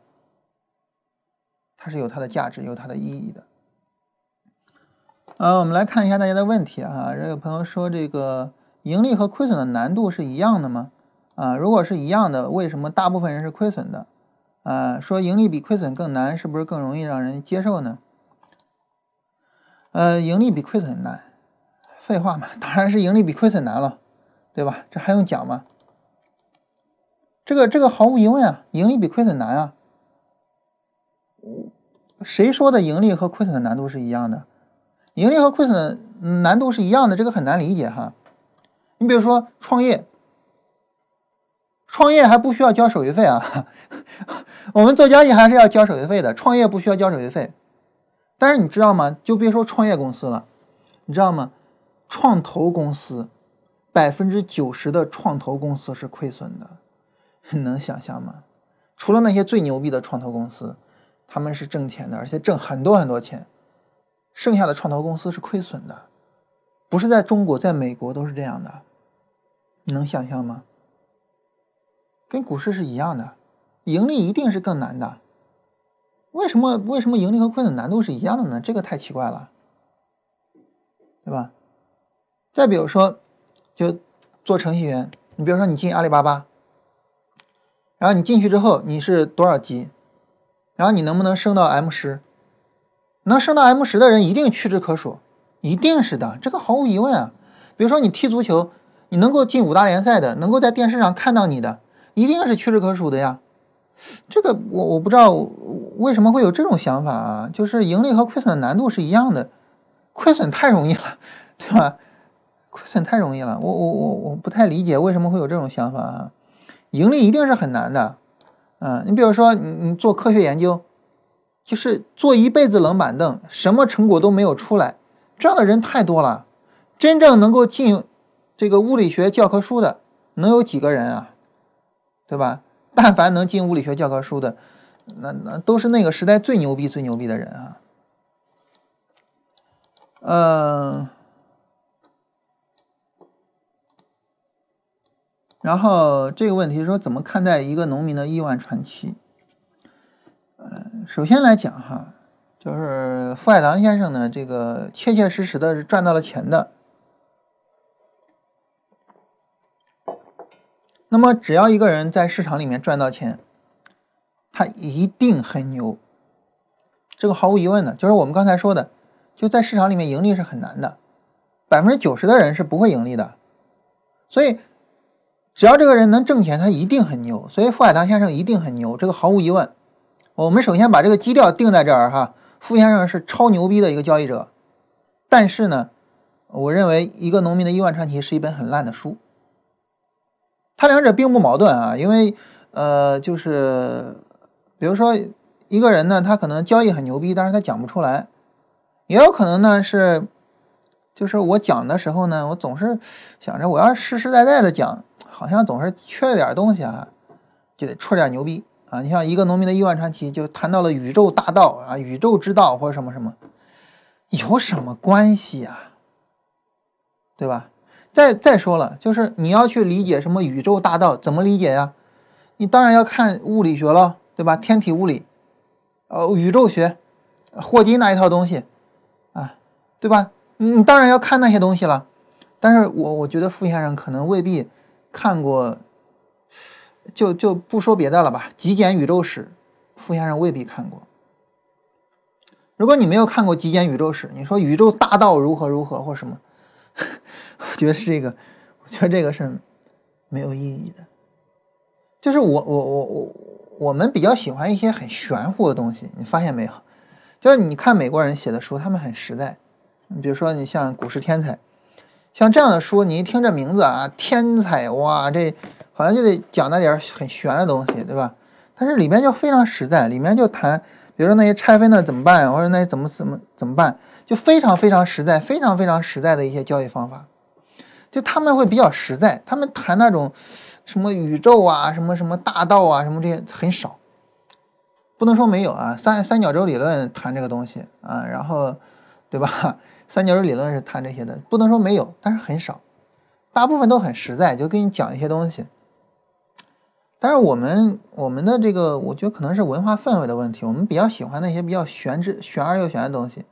它是有它的价值、有它的意义的。呃，我们来看一下大家的问题啊。有朋友说，这个盈利和亏损的难度是一样的吗？啊，如果是一样的，为什么大部分人是亏损的？啊，说盈利比亏损更难，是不是更容易让人接受呢？呃，盈利比亏损难，废话嘛，当然是盈利比亏损难了，对吧？这还用讲吗？这个这个毫无疑问啊，盈利比亏损难啊。谁说的盈利和亏损的难度是一样的？盈利和亏损难度是一样的，这个很难理解哈。你比如说创业。创业还不需要交手续费啊，我们做交易还是要交手续费的。创业不需要交手续费，但是你知道吗？就别说创业公司了，你知道吗？创投公司百分之九十的创投公司是亏损的，你能想象吗？除了那些最牛逼的创投公司，他们是挣钱的，而且挣很多很多钱，剩下的创投公司是亏损的，不是在中国，在美国都是这样的，你能想象吗？跟股市是一样的，盈利一定是更难的。为什么为什么盈利和亏损难度是一样的呢？这个太奇怪了，对吧？再比如说，就做程序员，你比如说你进阿里巴巴，然后你进去之后你是多少级，然后你能不能升到 M 十？能升到 M 十的人一定屈指可数，一定是的，这个毫无疑问啊。比如说你踢足球，你能够进五大联赛的，能够在电视上看到你的，一定是屈指可数的呀。这个我我不知道为什么会有这种想法啊，就是盈利和亏损的难度是一样的，亏损太容易了，对吧？亏损太容易了，我我我我不太理解为什么会有这种想法啊，盈利一定是很难的，嗯，你比如说你你做科学研究，就是做一辈子冷板凳，什么成果都没有出来，这样的人太多了，真正能够进这个物理学教科书的能有几个人啊，对吧？但凡能进物理学教科书的，那那都是那个时代最牛逼、最牛逼的人啊。嗯，然后这个问题说怎么看待一个农民的亿万传奇？呃，首先来讲哈，就是傅海棠先生呢，这个切切实实的是赚到了钱的。那么，只要一个人在市场里面赚到钱，他一定很牛，这个毫无疑问的。就是我们刚才说的，就在市场里面盈利是很难的，百分之九十的人是不会盈利的。所以，只要这个人能挣钱，他一定很牛。所以，傅海棠先生一定很牛，这个毫无疑问。我们首先把这个基调定在这儿哈，傅先生是超牛逼的一个交易者。但是呢，我认为《一个农民的亿万传奇》是一本很烂的书。它两者并不矛盾啊，因为呃，就是比如说一个人呢，他可能交易很牛逼，但是他讲不出来；也有可能呢是，就是我讲的时候呢，我总是想着我要实实在在的讲，好像总是缺了点东西啊，就得出点牛逼啊。你像一个农民的亿万传奇，就谈到了宇宙大道啊，宇宙之道或者什么什么，有什么关系呀？对吧？再再说了，就是你要去理解什么宇宙大道，怎么理解呀？你当然要看物理学了，对吧？天体物理，呃，宇宙学，霍金那一套东西，啊，对吧？你当然要看那些东西了。但是我我觉得傅先生可能未必看过，就就不说别的了吧，《极简宇宙史》，傅先生未必看过。如果你没有看过《极简宇宙史》，你说宇宙大道如何如何或什么？我觉得是这个，我觉得这个是没有意义的。就是我我我我我们比较喜欢一些很玄乎的东西，你发现没有？就是你看美国人写的书，他们很实在。你比如说，你像《股市天才》，像这样的书，你一听这名字啊，天才哇，这好像就得讲那点很玄的东西，对吧？但是里面就非常实在，里面就谈，比如说那些拆分的怎么办，或者那些怎么怎么怎么办，就非常非常实在，非常非常实在的一些交易方法。就他们会比较实在，他们谈那种什么宇宙啊、什么什么大道啊、什么这些很少，不能说没有啊。三三角洲理论谈这个东西啊，然后对吧？三角洲理论是谈这些的，不能说没有，但是很少，大部分都很实在，就跟你讲一些东西。但是我们我们的这个，我觉得可能是文化氛围的问题，我们比较喜欢那些比较玄之玄而又玄的东西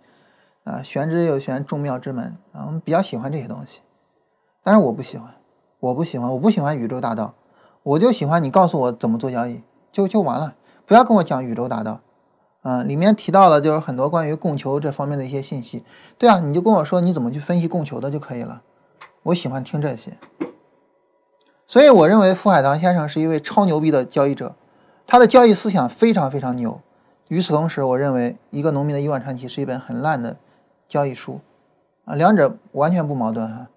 啊，玄之又玄，众妙之门啊，我们比较喜欢这些东西。但是我不喜欢，我不喜欢，我不喜欢宇宙大道，我就喜欢你告诉我怎么做交易，就就完了，不要跟我讲宇宙大道，啊，里面提到了就是很多关于供求这方面的一些信息，对啊，你就跟我说你怎么去分析供求的就可以了，我喜欢听这些，所以我认为傅海棠先生是一位超牛逼的交易者，他的交易思想非常非常牛，与此同时，我认为一个农民的亿万传奇是一本很烂的交易书，啊，两者完全不矛盾哈。啊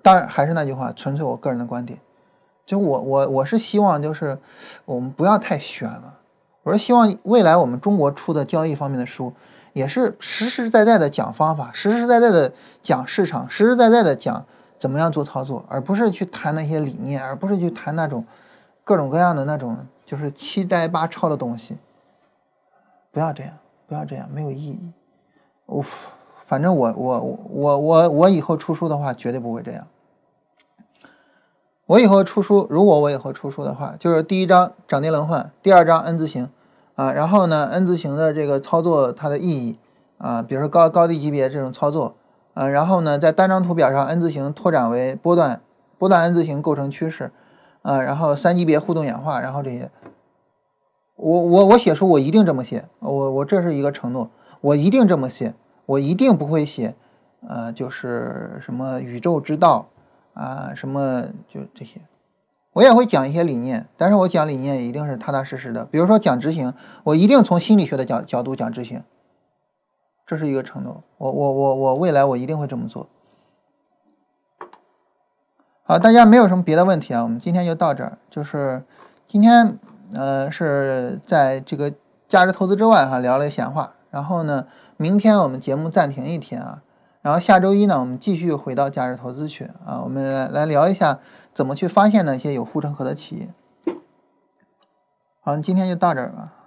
当然还是那句话，纯粹我个人的观点，就我我我是希望就是我们不要太选了，我是希望未来我们中国出的交易方面的书，也是实实在在的讲方法，实实在在的讲市场，实实在在的讲怎么样做操作，而不是去谈那些理念，而不是去谈那种各种各样的那种就是七摘八抄的东西，不要这样，不要这样，没有意义。我。反正我我我我我以后出书的话，绝对不会这样。我以后出书，如果我以后出书的话，就是第一章涨跌轮换，第二章 N 字形，啊，然后呢，N 字形的这个操作它的意义啊，比如说高高低级别这种操作，啊，然后呢，在单张图表上 N 字形拓展为波段，波段 N 字形构成趋势，啊，然后三级别互动演化，然后这些，我我我写书我一定这么写，我我这是一个承诺，我一定这么写，我一定不会写，呃，就是什么宇宙之道啊，什么就这些。我也会讲一些理念，但是我讲理念一定是踏踏实实的。比如说讲执行，我一定从心理学的角角度讲执行，这是一个承诺。我我我我未来我一定会这么做。好，大家没有什么别的问题啊，我们今天就到这儿。就是今天呃是在这个价值投资之外哈聊了闲话，然后呢，明天我们节目暂停一天啊，然后下周一呢我们继续回到价值投资去啊，我们来来聊一下。怎么去发现那些有护城河的企业？好，今天就到这儿吧。